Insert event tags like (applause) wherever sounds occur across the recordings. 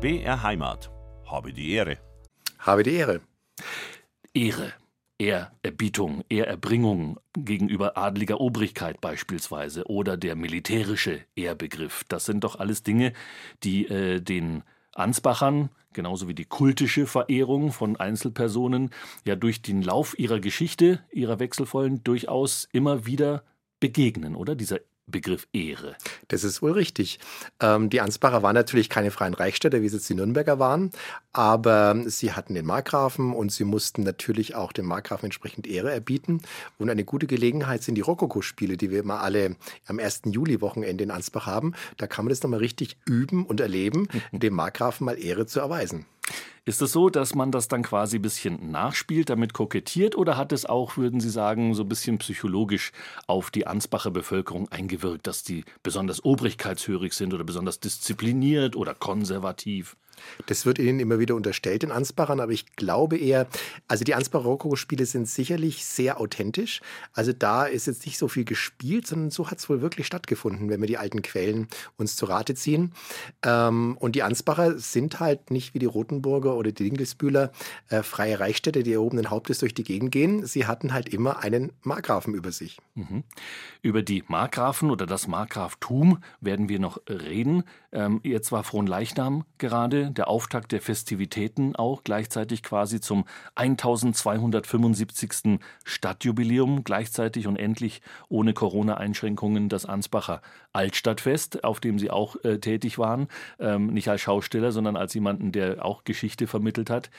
BR Heimat. Habe die Ehre. Habe die Ehre. Ehre, Ehrerbietung, Ehrerbringung gegenüber adliger Obrigkeit beispielsweise oder der militärische Ehrbegriff. Das sind doch alles Dinge, die äh, den Ansbachern, genauso wie die kultische Verehrung von Einzelpersonen, ja durch den Lauf ihrer Geschichte, ihrer wechselvollen, durchaus immer wieder begegnen, oder? Dieser Begriff Ehre. Das ist wohl richtig. Ähm, die Ansbacher waren natürlich keine freien Reichsstädte, wie es jetzt die Nürnberger waren, aber sie hatten den Markgrafen und sie mussten natürlich auch dem Markgrafen entsprechend Ehre erbieten. Und eine gute Gelegenheit sind die Rokoko-Spiele, die wir immer alle am 1. Juli-Wochenende in Ansbach haben. Da kann man das nochmal richtig üben und erleben, (laughs) dem Markgrafen mal Ehre zu erweisen. Ist es so, dass man das dann quasi ein bisschen nachspielt, damit kokettiert, oder hat es auch, würden Sie sagen, so ein bisschen psychologisch auf die Ansbacher Bevölkerung eingewirkt, dass die besonders obrigkeitshörig sind oder besonders diszipliniert oder konservativ? Das wird Ihnen immer wieder unterstellt in Ansbachern, aber ich glaube eher, also die Ansbacher Rokoko-Spiele sind sicherlich sehr authentisch. Also da ist jetzt nicht so viel gespielt, sondern so hat es wohl wirklich stattgefunden, wenn wir die alten Quellen uns zu Rate ziehen. Ähm, und die Ansbacher sind halt nicht wie die Rotenburger oder die Dingelsbühler äh, freie Reichsstädte, die erhobenen Hauptes durch die Gegend gehen. Sie hatten halt immer einen Markgrafen über sich. Mhm. Über die Markgrafen oder das Markgraftum werden wir noch reden. Ähm, jetzt war Fronleichnam gerade, der Auftakt der Festivitäten auch, gleichzeitig quasi zum 1275. Stadtjubiläum, gleichzeitig und endlich ohne Corona-Einschränkungen das Ansbacher Altstadtfest, auf dem Sie auch äh, tätig waren, ähm, nicht als Schausteller, sondern als jemanden, der auch Geschichte vermittelt hat.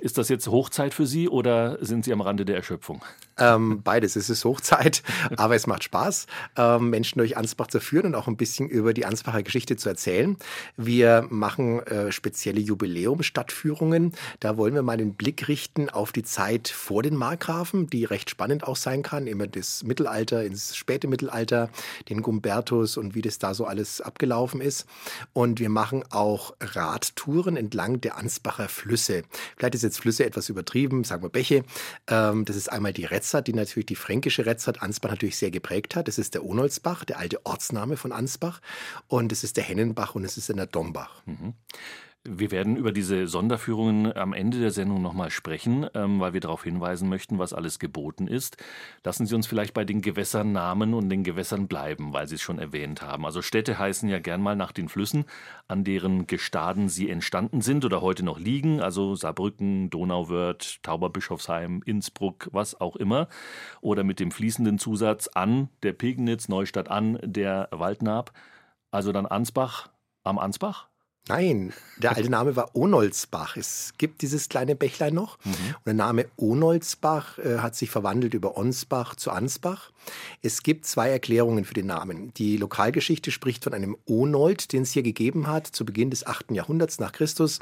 Ist das jetzt Hochzeit für Sie oder sind Sie am Rande der Erschöpfung? Ähm, beides. Es ist Hochzeit, (laughs) aber es macht Spaß, ähm, Menschen durch Ansbach zu führen und auch ein bisschen über die Ansbacher Geschichte zu erzählen. Wir machen äh, spezielle Jubiläumsstadtführungen. Da wollen wir mal den Blick richten auf die Zeit vor den Markgrafen, die recht spannend auch sein kann. Immer das Mittelalter, ins späte Mittelalter, den Gumbertus und wie das da so alles abgelaufen ist. Und wir machen auch Radtouren entlang der Ansbacher Flüsse. Vielleicht ist jetzt Flüsse etwas übertrieben, sagen wir Bäche. Ähm, das ist einmal die Retzert, die natürlich die fränkische Retzert Ansbach natürlich sehr geprägt hat. Das ist der Onolsbach, der alte Ortsname von Ansbach. Und es ist der Hennenbach und es ist der Dombach. Mhm. Wir werden über diese Sonderführungen am Ende der Sendung nochmal sprechen, ähm, weil wir darauf hinweisen möchten, was alles geboten ist. Lassen Sie uns vielleicht bei den Gewässernamen und den Gewässern bleiben, weil Sie es schon erwähnt haben. Also Städte heißen ja gern mal nach den Flüssen, an deren Gestaden sie entstanden sind oder heute noch liegen. Also Saarbrücken, Donauwörth, Tauberbischofsheim, Innsbruck, was auch immer. Oder mit dem fließenden Zusatz an der Pegnitz, Neustadt an der Waldnab. Also dann Ansbach am Ansbach? Nein, der alte Name war Onolsbach. Es gibt dieses kleine Bächlein noch. Mhm. Und der Name Onolsbach äh, hat sich verwandelt über Onsbach zu Ansbach. Es gibt zwei Erklärungen für den Namen. Die Lokalgeschichte spricht von einem Onold, den es hier gegeben hat, zu Beginn des 8. Jahrhunderts nach Christus,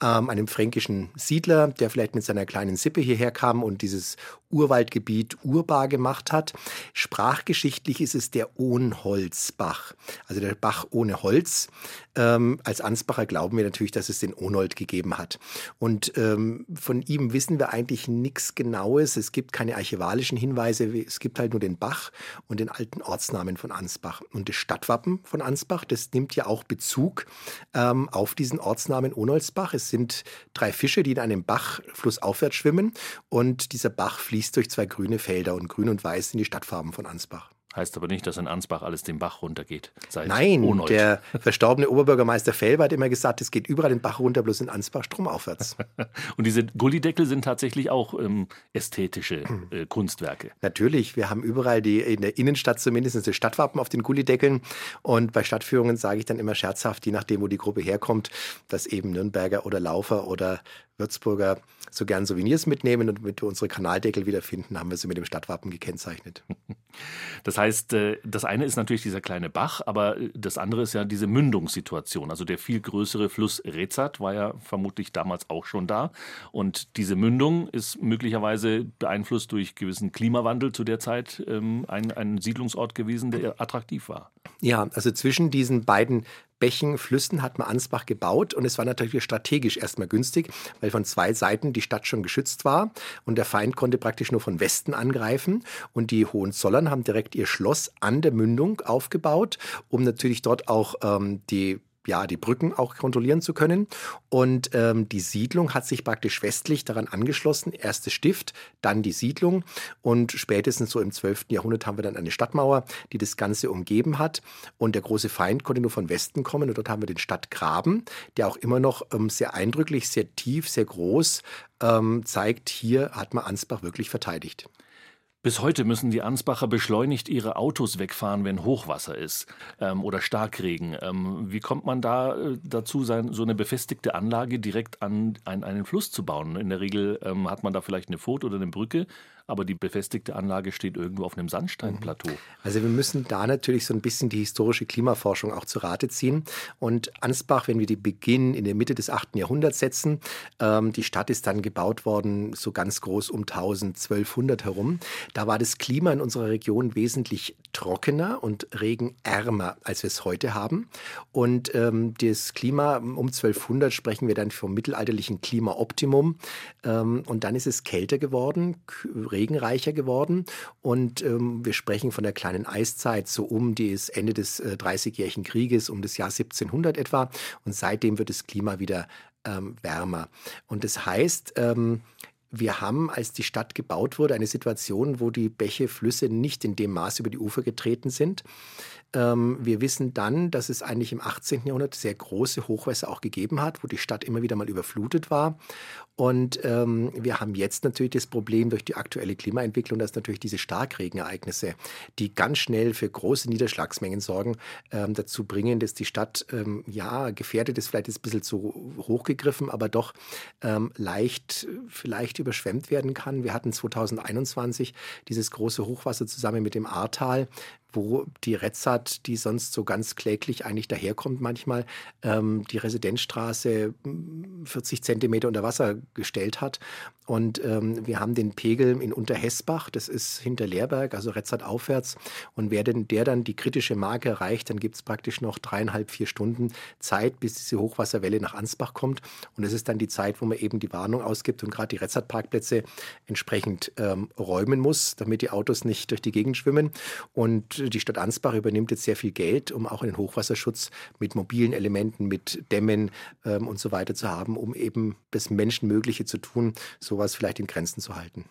ähm, einem fränkischen Siedler, der vielleicht mit seiner kleinen Sippe hierher kam und dieses Urwaldgebiet urbar gemacht hat. Sprachgeschichtlich ist es der Ohnholzbach, also der Bach ohne Holz. Ähm, als Ansbacher glauben wir natürlich, dass es den Onold gegeben hat. Und ähm, von ihm wissen wir eigentlich nichts Genaues. Es gibt keine archivalischen Hinweise. Es gibt halt nur den Bach und den alten Ortsnamen von Ansbach. Und das Stadtwappen von Ansbach, das nimmt ja auch Bezug ähm, auf diesen Ortsnamen Onoldsbach. Es sind drei Fische, die in einem Bach flussaufwärts schwimmen. Und dieser Bach fließt durch zwei grüne Felder. Und grün und weiß sind die Stadtfarben von Ansbach. Heißt aber nicht, dass in Ansbach alles den Bach runtergeht. Nein, Onold. der verstorbene Oberbürgermeister Felber hat immer gesagt, es geht überall den Bach runter, bloß in Ansbach stromaufwärts. (laughs) Und diese Gullideckel sind tatsächlich auch ähm, ästhetische äh, Kunstwerke. Natürlich, wir haben überall die, in der Innenstadt zumindest das Stadtwappen auf den Gullideckeln. Und bei Stadtführungen sage ich dann immer scherzhaft, je nachdem, wo die Gruppe herkommt, dass eben Nürnberger oder Laufer oder Würzburger so gern Souvenirs mitnehmen und damit wir unsere Kanaldeckel wiederfinden, haben wir sie mit dem Stadtwappen gekennzeichnet. Das heißt, äh, das eine ist natürlich dieser kleine Bach, aber äh, das andere ist ja diese Mündungssituation. Also der viel größere Fluss Rezat war ja vermutlich damals auch schon da. Und diese Mündung ist möglicherweise beeinflusst durch gewissen Klimawandel zu der Zeit ähm, ein, ein Siedlungsort gewesen, der attraktiv war. Ja, also zwischen diesen beiden Bächen, Flüssen hat man Ansbach gebaut und es war natürlich strategisch erstmal günstig, weil von zwei Seiten die Stadt schon geschützt war und der Feind konnte praktisch nur von Westen angreifen und die Hohenzollern haben direkt ihr Schloss an der Mündung aufgebaut, um natürlich dort auch ähm, die ja, die Brücken auch kontrollieren zu können. Und ähm, die Siedlung hat sich praktisch westlich daran angeschlossen. Erstes Stift, dann die Siedlung. Und spätestens so im 12. Jahrhundert haben wir dann eine Stadtmauer, die das Ganze umgeben hat. Und der große Feind konnte nur von Westen kommen. Und dort haben wir den Stadtgraben, der auch immer noch ähm, sehr eindrücklich, sehr tief, sehr groß ähm, zeigt, hier hat man Ansbach wirklich verteidigt. Bis heute müssen die Ansbacher beschleunigt ihre Autos wegfahren, wenn Hochwasser ist ähm, oder Starkregen. Ähm, wie kommt man da äh, dazu, sein, so eine befestigte Anlage direkt an, an einen Fluss zu bauen? In der Regel ähm, hat man da vielleicht eine Furt oder eine Brücke, aber die befestigte Anlage steht irgendwo auf einem Sandsteinplateau. Mhm. Also wir müssen da natürlich so ein bisschen die historische Klimaforschung auch zu Rate ziehen. Und Ansbach, wenn wir die Beginn in der Mitte des 8. Jahrhunderts setzen, ähm, die Stadt ist dann gebaut worden, so ganz groß um 1200 herum. Da war das Klima in unserer Region wesentlich trockener und regenärmer, als wir es heute haben. Und ähm, das Klima um 1200 sprechen wir dann vom mittelalterlichen Klimaoptimum. Ähm, und dann ist es kälter geworden, regenreicher geworden. Und ähm, wir sprechen von der kleinen Eiszeit so um das Ende des äh, Dreißigjährigen Krieges, um das Jahr 1700 etwa. Und seitdem wird das Klima wieder ähm, wärmer. Und das heißt, ähm, wir haben, als die Stadt gebaut wurde, eine Situation, wo die Bäche, Flüsse nicht in dem Maß über die Ufer getreten sind. Ähm, wir wissen dann, dass es eigentlich im 18. Jahrhundert sehr große Hochwässer auch gegeben hat, wo die Stadt immer wieder mal überflutet war. Und ähm, wir haben jetzt natürlich das Problem durch die aktuelle Klimaentwicklung, dass natürlich diese Starkregenereignisse, die ganz schnell für große Niederschlagsmengen sorgen, ähm, dazu bringen, dass die Stadt ähm, ja gefährdet ist, vielleicht ist ein bisschen zu hoch gegriffen, aber doch ähm, leicht vielleicht überschwemmt werden kann. Wir hatten 2021 dieses große Hochwasser zusammen mit dem Ahrtal wo die Retzat, die sonst so ganz kläglich eigentlich daherkommt manchmal, ähm, die Residenzstraße 40 hm, Zentimeter unter Wasser gestellt hat. Und ähm, wir haben den Pegel in Unterhessbach, das ist hinter Leerberg, also Retzat aufwärts. Und wer denn der dann die kritische Marke erreicht, dann gibt es praktisch noch dreieinhalb, vier Stunden Zeit, bis diese Hochwasserwelle nach Ansbach kommt. Und es ist dann die Zeit, wo man eben die Warnung ausgibt und gerade die Retzat-Parkplätze entsprechend ähm, räumen muss, damit die Autos nicht durch die Gegend schwimmen. Und die Stadt Ansbach übernimmt jetzt sehr viel Geld, um auch einen Hochwasserschutz mit mobilen Elementen, mit Dämmen ähm, und so weiter zu haben, um eben das Menschenmögliche zu tun, sowas vielleicht in Grenzen zu halten.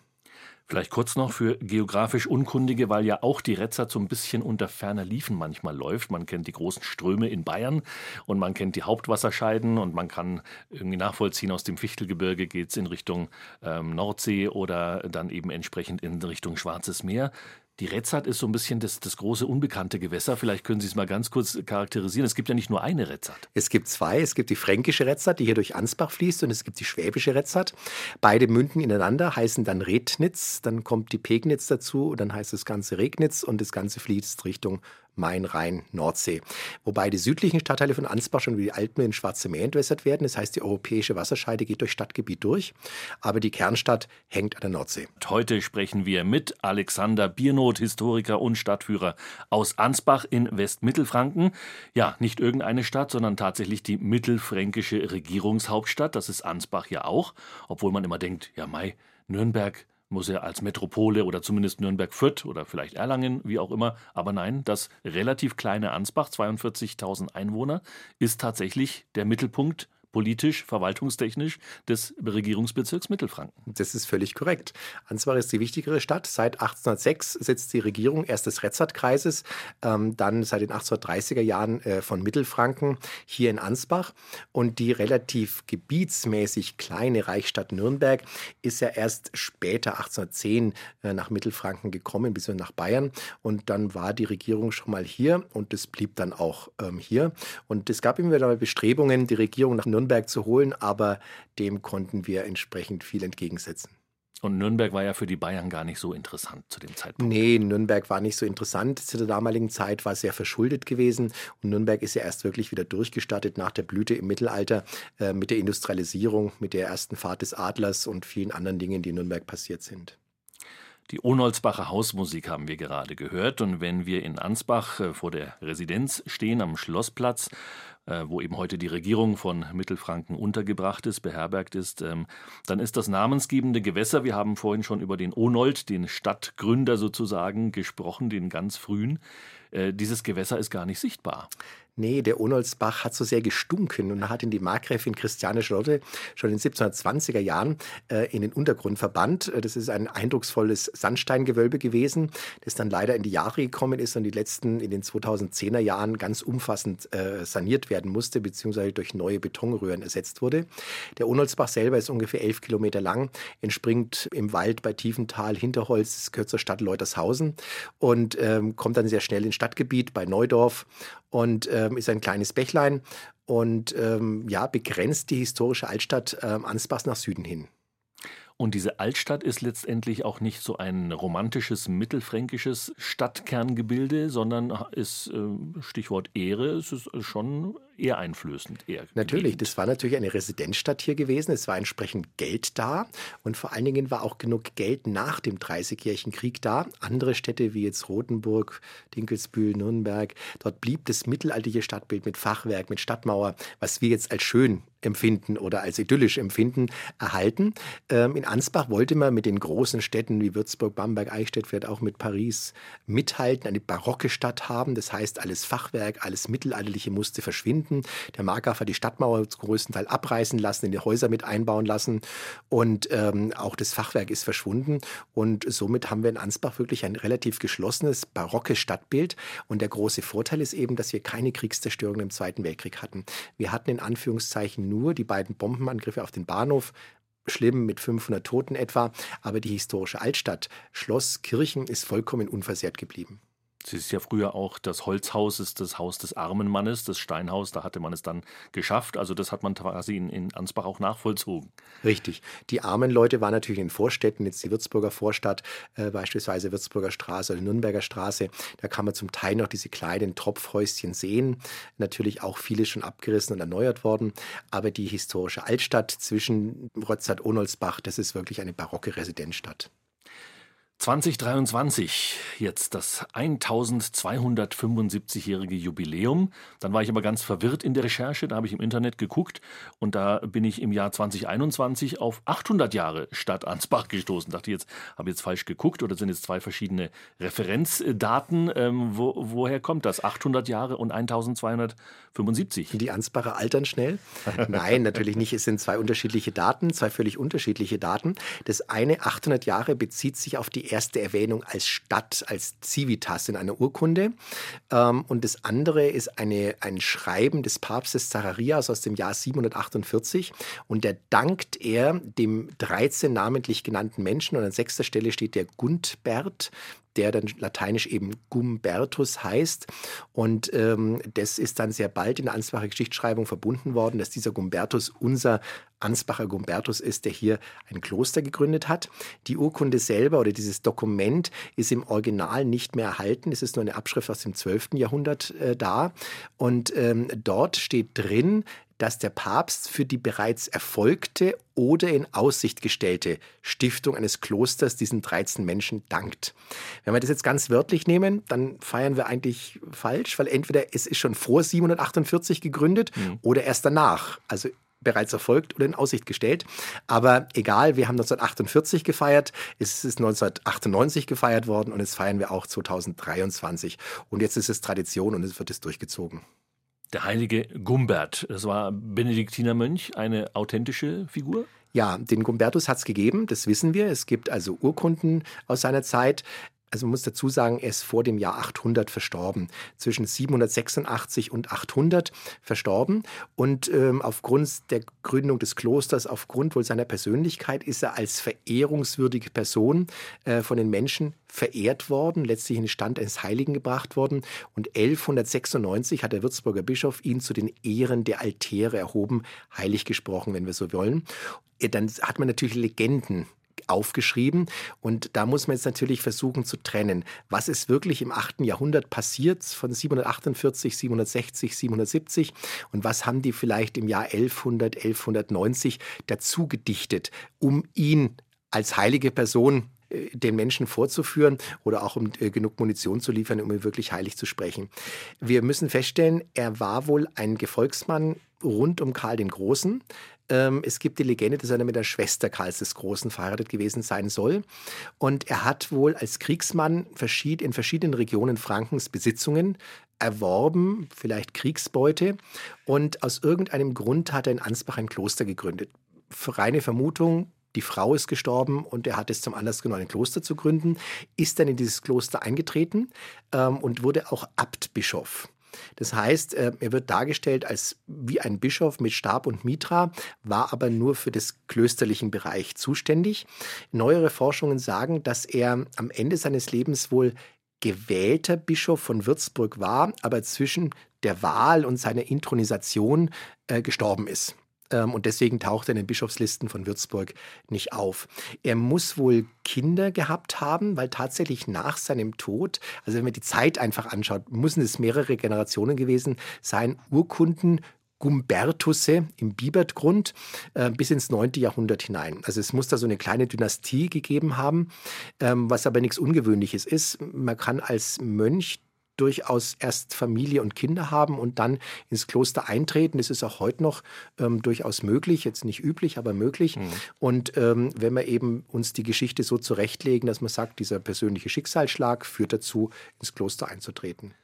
Vielleicht kurz noch für geografisch Unkundige, weil ja auch die Retzat so ein bisschen unter ferner Liefen manchmal läuft. Man kennt die großen Ströme in Bayern und man kennt die Hauptwasserscheiden und man kann irgendwie nachvollziehen, aus dem Fichtelgebirge geht es in Richtung ähm, Nordsee oder dann eben entsprechend in Richtung Schwarzes Meer. Die Retzat ist so ein bisschen das, das große unbekannte Gewässer. Vielleicht können Sie es mal ganz kurz charakterisieren. Es gibt ja nicht nur eine Retzat. Es gibt zwei. Es gibt die fränkische Retzat, die hier durch Ansbach fließt, und es gibt die schwäbische Retzat. Beide münden ineinander, heißen dann Rednitz. Dann kommt die Pegnitz dazu und dann heißt das Ganze Regnitz und das Ganze fließt Richtung Main, Rhein, Nordsee. Wobei die südlichen Stadtteile von Ansbach schon wie die Alpen in Schwarze Meer entwässert werden. Das heißt, die europäische Wasserscheide geht durch Stadtgebiet durch, aber die Kernstadt hängt an der Nordsee. Heute sprechen wir mit Alexander Biernot, Historiker und Stadtführer aus Ansbach in Westmittelfranken. Ja, nicht irgendeine Stadt, sondern tatsächlich die mittelfränkische Regierungshauptstadt. Das ist Ansbach ja auch, obwohl man immer denkt, ja, Mai, Nürnberg, muss er als Metropole oder zumindest Nürnberg-Fürth oder vielleicht Erlangen, wie auch immer. Aber nein, das relativ kleine Ansbach, 42.000 Einwohner, ist tatsächlich der Mittelpunkt politisch, verwaltungstechnisch des Regierungsbezirks Mittelfranken. Das ist völlig korrekt. Ansbach ist die wichtigere Stadt. Seit 1806 sitzt die Regierung erst des Retzat-Kreises, ähm, dann seit den 1830er Jahren äh, von Mittelfranken hier in Ansbach. Und die relativ gebietsmäßig kleine Reichsstadt Nürnberg ist ja erst später, 1810, äh, nach Mittelfranken gekommen, bis nach Bayern. Und dann war die Regierung schon mal hier und das blieb dann auch ähm, hier. Und es gab immer wieder Bestrebungen, die Regierung nach Nürnberg Nürnberg zu holen, aber dem konnten wir entsprechend viel entgegensetzen. Und Nürnberg war ja für die Bayern gar nicht so interessant zu dem Zeitpunkt. Nee, Nürnberg war nicht so interessant. Zu der damaligen Zeit war sehr verschuldet gewesen. Und Nürnberg ist ja erst wirklich wieder durchgestattet nach der Blüte im Mittelalter äh, mit der Industrialisierung, mit der ersten Fahrt des Adlers und vielen anderen Dingen, die in Nürnberg passiert sind. Die Ohnolzbacher Hausmusik haben wir gerade gehört. Und wenn wir in Ansbach äh, vor der Residenz stehen, am Schlossplatz, wo eben heute die Regierung von Mittelfranken untergebracht ist, beherbergt ist, ähm, dann ist das namensgebende Gewässer, wir haben vorhin schon über den Onold, den Stadtgründer sozusagen, gesprochen, den ganz frühen, äh, dieses Gewässer ist gar nicht sichtbar. Nee, der Onolsbach hat so sehr gestunken und hat ihn die Markgräfin Christiane Charlotte schon in den 1720er Jahren äh, in den Untergrund verbannt. Äh, das ist ein eindrucksvolles Sandsteingewölbe gewesen, das dann leider in die Jahre gekommen ist und die letzten in den 2010er Jahren ganz umfassend äh, saniert werden musste, beziehungsweise durch neue Betonröhren ersetzt wurde. Der Onolsbach selber ist ungefähr elf Kilometer lang, entspringt im Wald bei Tiefental, Hinterholz, das gehört zur Stadt Leutershausen und ähm, kommt dann sehr schnell ins Stadtgebiet bei Neudorf und ähm, ist ein kleines Bächlein und ähm, ja, begrenzt die historische Altstadt ähm, Ansbach nach Süden hin. Und diese Altstadt ist letztendlich auch nicht so ein romantisches mittelfränkisches Stadtkerngebilde, sondern ist äh, Stichwort Ehre, es ist schon eher einflößend. Eher natürlich, das war natürlich eine Residenzstadt hier gewesen. Es war entsprechend Geld da und vor allen Dingen war auch genug Geld nach dem Dreißigjährigen Krieg da. Andere Städte wie jetzt Rothenburg, Dinkelsbühl, Nürnberg, dort blieb das mittelalterliche Stadtbild mit Fachwerk, mit Stadtmauer, was wir jetzt als schön empfinden oder als idyllisch empfinden, erhalten. Ähm, in Ansbach wollte man mit den großen Städten wie Würzburg, Bamberg, Eichstätt, vielleicht auch mit Paris mithalten, eine barocke Stadt haben. Das heißt, alles Fachwerk, alles Mittelalterliche musste verschwinden. Der Markgraf hat die Stadtmauer zum größten Teil abreißen lassen, in die Häuser mit einbauen lassen und ähm, auch das Fachwerk ist verschwunden. Und somit haben wir in Ansbach wirklich ein relativ geschlossenes, barockes Stadtbild. Und der große Vorteil ist eben, dass wir keine Kriegszerstörungen im Zweiten Weltkrieg hatten. Wir hatten in Anführungszeichen nur die beiden Bombenangriffe auf den Bahnhof, schlimm mit 500 Toten etwa, aber die historische Altstadt, Schloss, Kirchen ist vollkommen unversehrt geblieben. Es ist ja früher auch das Holzhaus, ist das Haus des armen Mannes, das Steinhaus, da hatte man es dann geschafft. Also das hat man quasi in, in Ansbach auch nachvollzogen. Richtig. Die armen Leute waren natürlich in Vorstädten, jetzt die Würzburger Vorstadt, äh, beispielsweise Würzburger Straße oder Nürnberger Straße. Da kann man zum Teil noch diese kleinen Tropfhäuschen sehen. Natürlich auch viele schon abgerissen und erneuert worden. Aber die historische Altstadt zwischen Rotzat-Onolsbach, das ist wirklich eine barocke Residenzstadt. 2023, jetzt das 1275-jährige Jubiläum. Dann war ich aber ganz verwirrt in der Recherche, da habe ich im Internet geguckt und da bin ich im Jahr 2021 auf 800 Jahre Stadt Ansbach gestoßen. Dachte jetzt, habe jetzt falsch geguckt oder sind jetzt zwei verschiedene Referenzdaten. Ähm, wo, woher kommt das? 800 Jahre und 1275? Die Ansbacher altern schnell? Nein, natürlich nicht. Es sind zwei unterschiedliche Daten, zwei völlig unterschiedliche Daten. Das eine 800 Jahre bezieht sich auf die erste Erwähnung als Stadt, als Civitas in einer Urkunde. Ähm, und das andere ist eine, ein Schreiben des Papstes Zacharias aus dem Jahr 748. Und da dankt er dem 13 namentlich genannten Menschen. Und an sechster Stelle steht der Gundbert, der dann lateinisch eben Gumbertus heißt. Und ähm, das ist dann sehr bald in der Ansbacher Geschichtsschreibung verbunden worden, dass dieser Gumbertus unser Ansbacher Gumbertus ist, der hier ein Kloster gegründet hat. Die Urkunde selber oder dieses Dokument ist im Original nicht mehr erhalten. Es ist nur eine Abschrift aus dem 12. Jahrhundert äh, da. Und ähm, dort steht drin, dass der Papst für die bereits erfolgte oder in Aussicht gestellte Stiftung eines Klosters diesen 13 Menschen dankt. Wenn wir das jetzt ganz wörtlich nehmen, dann feiern wir eigentlich falsch, weil entweder es ist schon vor 748 gegründet mhm. oder erst danach. Also bereits erfolgt oder in Aussicht gestellt. Aber egal, wir haben 1948 gefeiert, es ist 1998 gefeiert worden und jetzt feiern wir auch 2023. Und jetzt ist es Tradition und es wird es durchgezogen. Der heilige Gumbert, das war Benediktinermönch, eine authentische Figur? Ja, den Gumbertus hat es gegeben, das wissen wir. Es gibt also Urkunden aus seiner Zeit. Also man muss dazu sagen, er ist vor dem Jahr 800 verstorben, zwischen 786 und 800 verstorben. Und ähm, aufgrund der Gründung des Klosters, aufgrund wohl seiner Persönlichkeit, ist er als verehrungswürdige Person äh, von den Menschen verehrt worden, letztlich in den Stand eines Heiligen gebracht worden. Und 1196 hat der Würzburger Bischof ihn zu den Ehren der Altäre erhoben, heilig gesprochen, wenn wir so wollen. Dann hat man natürlich Legenden aufgeschrieben. Und da muss man jetzt natürlich versuchen zu trennen. Was ist wirklich im 8. Jahrhundert passiert von 748, 760, 770 und was haben die vielleicht im Jahr 1100, 1190 dazu gedichtet, um ihn als heilige Person äh, den Menschen vorzuführen oder auch um äh, genug Munition zu liefern, um ihn wirklich heilig zu sprechen. Wir müssen feststellen, er war wohl ein Gefolgsmann rund um Karl den Großen. Ähm, es gibt die Legende, dass er mit der Schwester Karls des Großen verheiratet gewesen sein soll. Und er hat wohl als Kriegsmann in verschiedenen Regionen Frankens Besitzungen erworben, vielleicht Kriegsbeute. Und aus irgendeinem Grund hat er in Ansbach ein Kloster gegründet. Reine Vermutung, die Frau ist gestorben und er hat es zum Anlass genommen, ein Kloster zu gründen, ist dann in dieses Kloster eingetreten ähm, und wurde auch Abtbischof. Das heißt, äh, er wird dargestellt als wie ein Bischof mit Stab und Mitra, war aber nur für das klösterlichen Bereich zuständig. Neuere Forschungen sagen, dass er am Ende seines Lebens wohl gewählter Bischof von Würzburg war, aber zwischen der Wahl und seiner Intronisation äh, gestorben ist. Ähm, und deswegen taucht er in den Bischofslisten von Würzburg nicht auf. Er muss wohl Kinder gehabt haben, weil tatsächlich nach seinem Tod, also wenn man die Zeit einfach anschaut, müssen es mehrere Generationen gewesen sein, Urkunden Gumbertusse im Bibertgrund äh, bis ins 9. Jahrhundert hinein. Also es muss da so eine kleine Dynastie gegeben haben, ähm, was aber nichts Ungewöhnliches ist. Man kann als Mönch durchaus erst Familie und Kinder haben und dann ins Kloster eintreten. Das ist auch heute noch ähm, durchaus möglich, jetzt nicht üblich, aber möglich. Mhm. Und ähm, wenn wir eben uns die Geschichte so zurechtlegen, dass man sagt, dieser persönliche Schicksalsschlag führt dazu, ins Kloster einzutreten.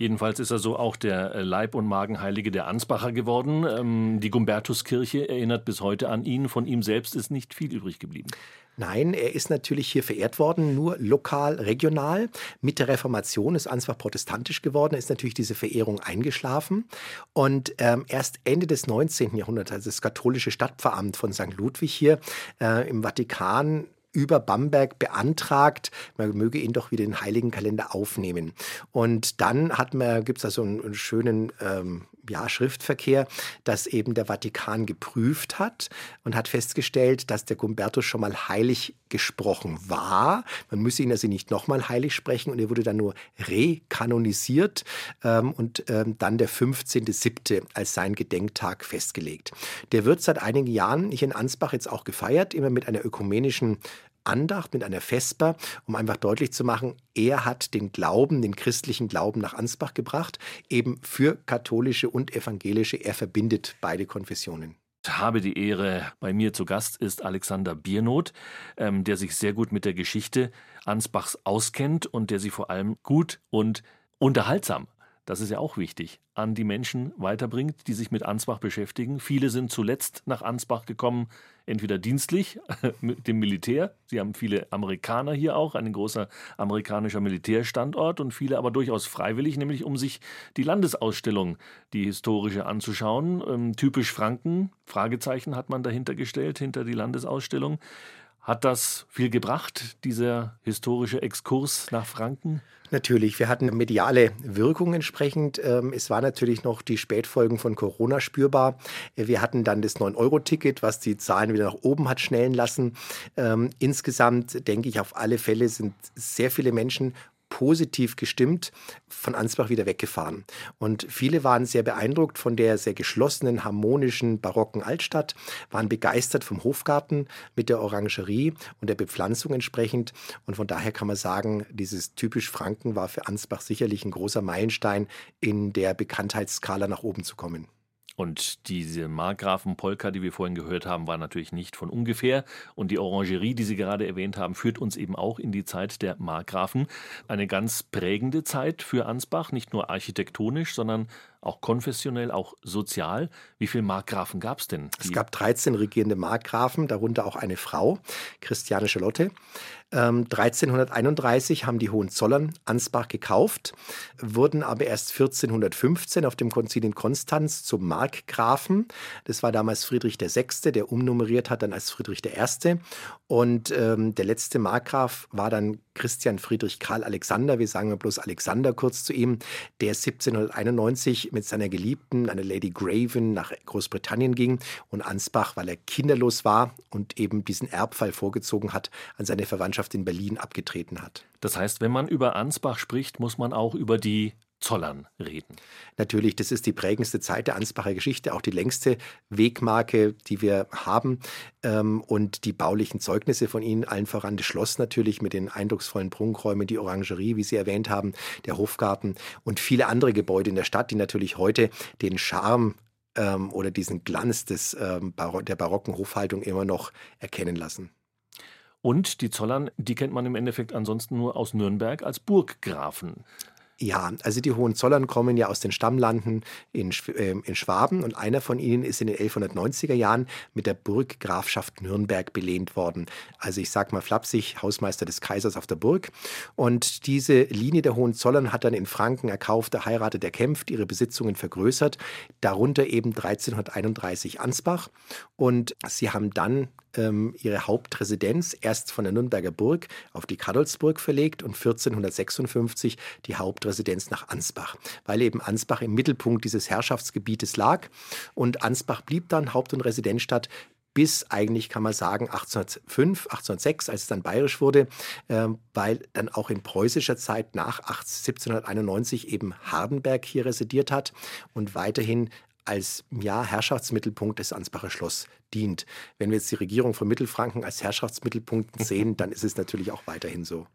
Jedenfalls ist er so auch der äh, Leib- und Magenheilige der Ansbacher geworden. Ähm, die Gumbertuskirche erinnert bis heute an ihn. Von ihm selbst ist nicht viel übrig geblieben. Nein, er ist natürlich hier verehrt worden, nur lokal, regional. Mit der Reformation ist Ansbach protestantisch geworden, ist natürlich diese Verehrung eingeschlafen. Und ähm, erst Ende des 19. Jahrhunderts, also das katholische Stadtpfarramt von St. Ludwig hier äh, im Vatikan, über Bamberg beantragt, man möge ihn doch wieder in den Heiligen Kalender aufnehmen. Und dann hat man, gibt es da so einen, einen schönen ähm, ja, Schriftverkehr, dass eben der Vatikan geprüft hat und hat festgestellt, dass der Gumbertus schon mal heilig gesprochen war. Man müsse ihn also nicht nochmal heilig sprechen und er wurde dann nur rekanonisiert ähm, und ähm, dann der 15.07. als sein Gedenktag festgelegt. Der wird seit einigen Jahren hier in Ansbach jetzt auch gefeiert, immer mit einer ökumenischen Andacht, mit einer Vesper, um einfach deutlich zu machen, er hat den Glauben, den christlichen Glauben nach Ansbach gebracht, eben für katholische und evangelische. Er verbindet beide Konfessionen habe die Ehre, bei mir zu Gast ist Alexander Biernot, ähm, der sich sehr gut mit der Geschichte Ansbachs auskennt und der sie vor allem gut und unterhaltsam das ist ja auch wichtig, an die Menschen weiterbringt, die sich mit Ansbach beschäftigen. Viele sind zuletzt nach Ansbach gekommen, entweder dienstlich (laughs) mit dem Militär. Sie haben viele Amerikaner hier auch, ein großer amerikanischer Militärstandort und viele aber durchaus freiwillig, nämlich um sich die Landesausstellung, die historische anzuschauen. Ähm, typisch Franken, Fragezeichen hat man dahinter gestellt, hinter die Landesausstellung. Hat das viel gebracht, dieser historische Exkurs nach Franken? Natürlich, wir hatten mediale Wirkung entsprechend. Ähm, es war natürlich noch die Spätfolgen von Corona spürbar. Wir hatten dann das 9-Euro-Ticket, was die Zahlen wieder nach oben hat schnellen lassen. Ähm, insgesamt denke ich, auf alle Fälle sind sehr viele Menschen positiv gestimmt von Ansbach wieder weggefahren. Und viele waren sehr beeindruckt von der sehr geschlossenen, harmonischen, barocken Altstadt, waren begeistert vom Hofgarten mit der Orangerie und der Bepflanzung entsprechend. Und von daher kann man sagen, dieses typisch Franken war für Ansbach sicherlich ein großer Meilenstein in der Bekanntheitsskala nach oben zu kommen. Und diese Markgrafen-Polka, die wir vorhin gehört haben, war natürlich nicht von ungefähr. Und die Orangerie, die Sie gerade erwähnt haben, führt uns eben auch in die Zeit der Markgrafen. Eine ganz prägende Zeit für Ansbach, nicht nur architektonisch, sondern auch konfessionell, auch sozial. Wie viele Markgrafen gab es denn? Es gab 13 regierende Markgrafen, darunter auch eine Frau, Christiane Charlotte. 1331 ähm, haben die Hohenzollern Ansbach gekauft, wurden aber erst 1415 auf dem Konzil in Konstanz zum Markgrafen. Das war damals Friedrich VI., der umnummeriert hat dann als Friedrich I. Und ähm, der letzte Markgraf war dann Christian Friedrich Karl Alexander, wir sagen bloß Alexander kurz zu ihm, der 1791 mit seiner Geliebten, einer Lady Graven, nach Großbritannien ging und Ansbach, weil er kinderlos war und eben diesen Erbfall vorgezogen hat, an seine Verwandtschaft in Berlin abgetreten hat. Das heißt, wenn man über Ansbach spricht, muss man auch über die Zollern reden. Natürlich, das ist die prägendste Zeit der Ansbacher Geschichte, auch die längste Wegmarke, die wir haben. Ähm, und die baulichen Zeugnisse von ihnen, allen voran das Schloss natürlich mit den eindrucksvollen Prunkräumen, die Orangerie, wie Sie erwähnt haben, der Hofgarten und viele andere Gebäude in der Stadt, die natürlich heute den Charme ähm, oder diesen Glanz des, ähm, der barocken Hofhaltung immer noch erkennen lassen. Und die Zollern, die kennt man im Endeffekt ansonsten nur aus Nürnberg als Burggrafen. Ja, also die Hohenzollern kommen ja aus den Stammlanden in, äh, in Schwaben und einer von ihnen ist in den 1190er Jahren mit der Burggrafschaft Nürnberg belehnt worden. Also ich sag mal flapsig, Hausmeister des Kaisers auf der Burg. Und diese Linie der Hohenzollern hat dann in Franken erkauft, erheiratet, erkämpft, ihre Besitzungen vergrößert, darunter eben 1331 Ansbach. Und sie haben dann ähm, ihre Hauptresidenz erst von der Nürnberger Burg auf die Kadolsburg verlegt und 1456 die Hauptresidenz nach Ansbach, weil eben Ansbach im Mittelpunkt dieses Herrschaftsgebietes lag. Und Ansbach blieb dann Haupt- und Residenzstadt bis eigentlich kann man sagen 1805, 1806, als es dann bayerisch wurde, äh, weil dann auch in preußischer Zeit nach 1791 eben Hardenberg hier residiert hat und weiterhin als ja, Herrschaftsmittelpunkt des Ansbacher Schloss dient. Wenn wir jetzt die Regierung von Mittelfranken als Herrschaftsmittelpunkt sehen, dann ist es natürlich auch weiterhin so.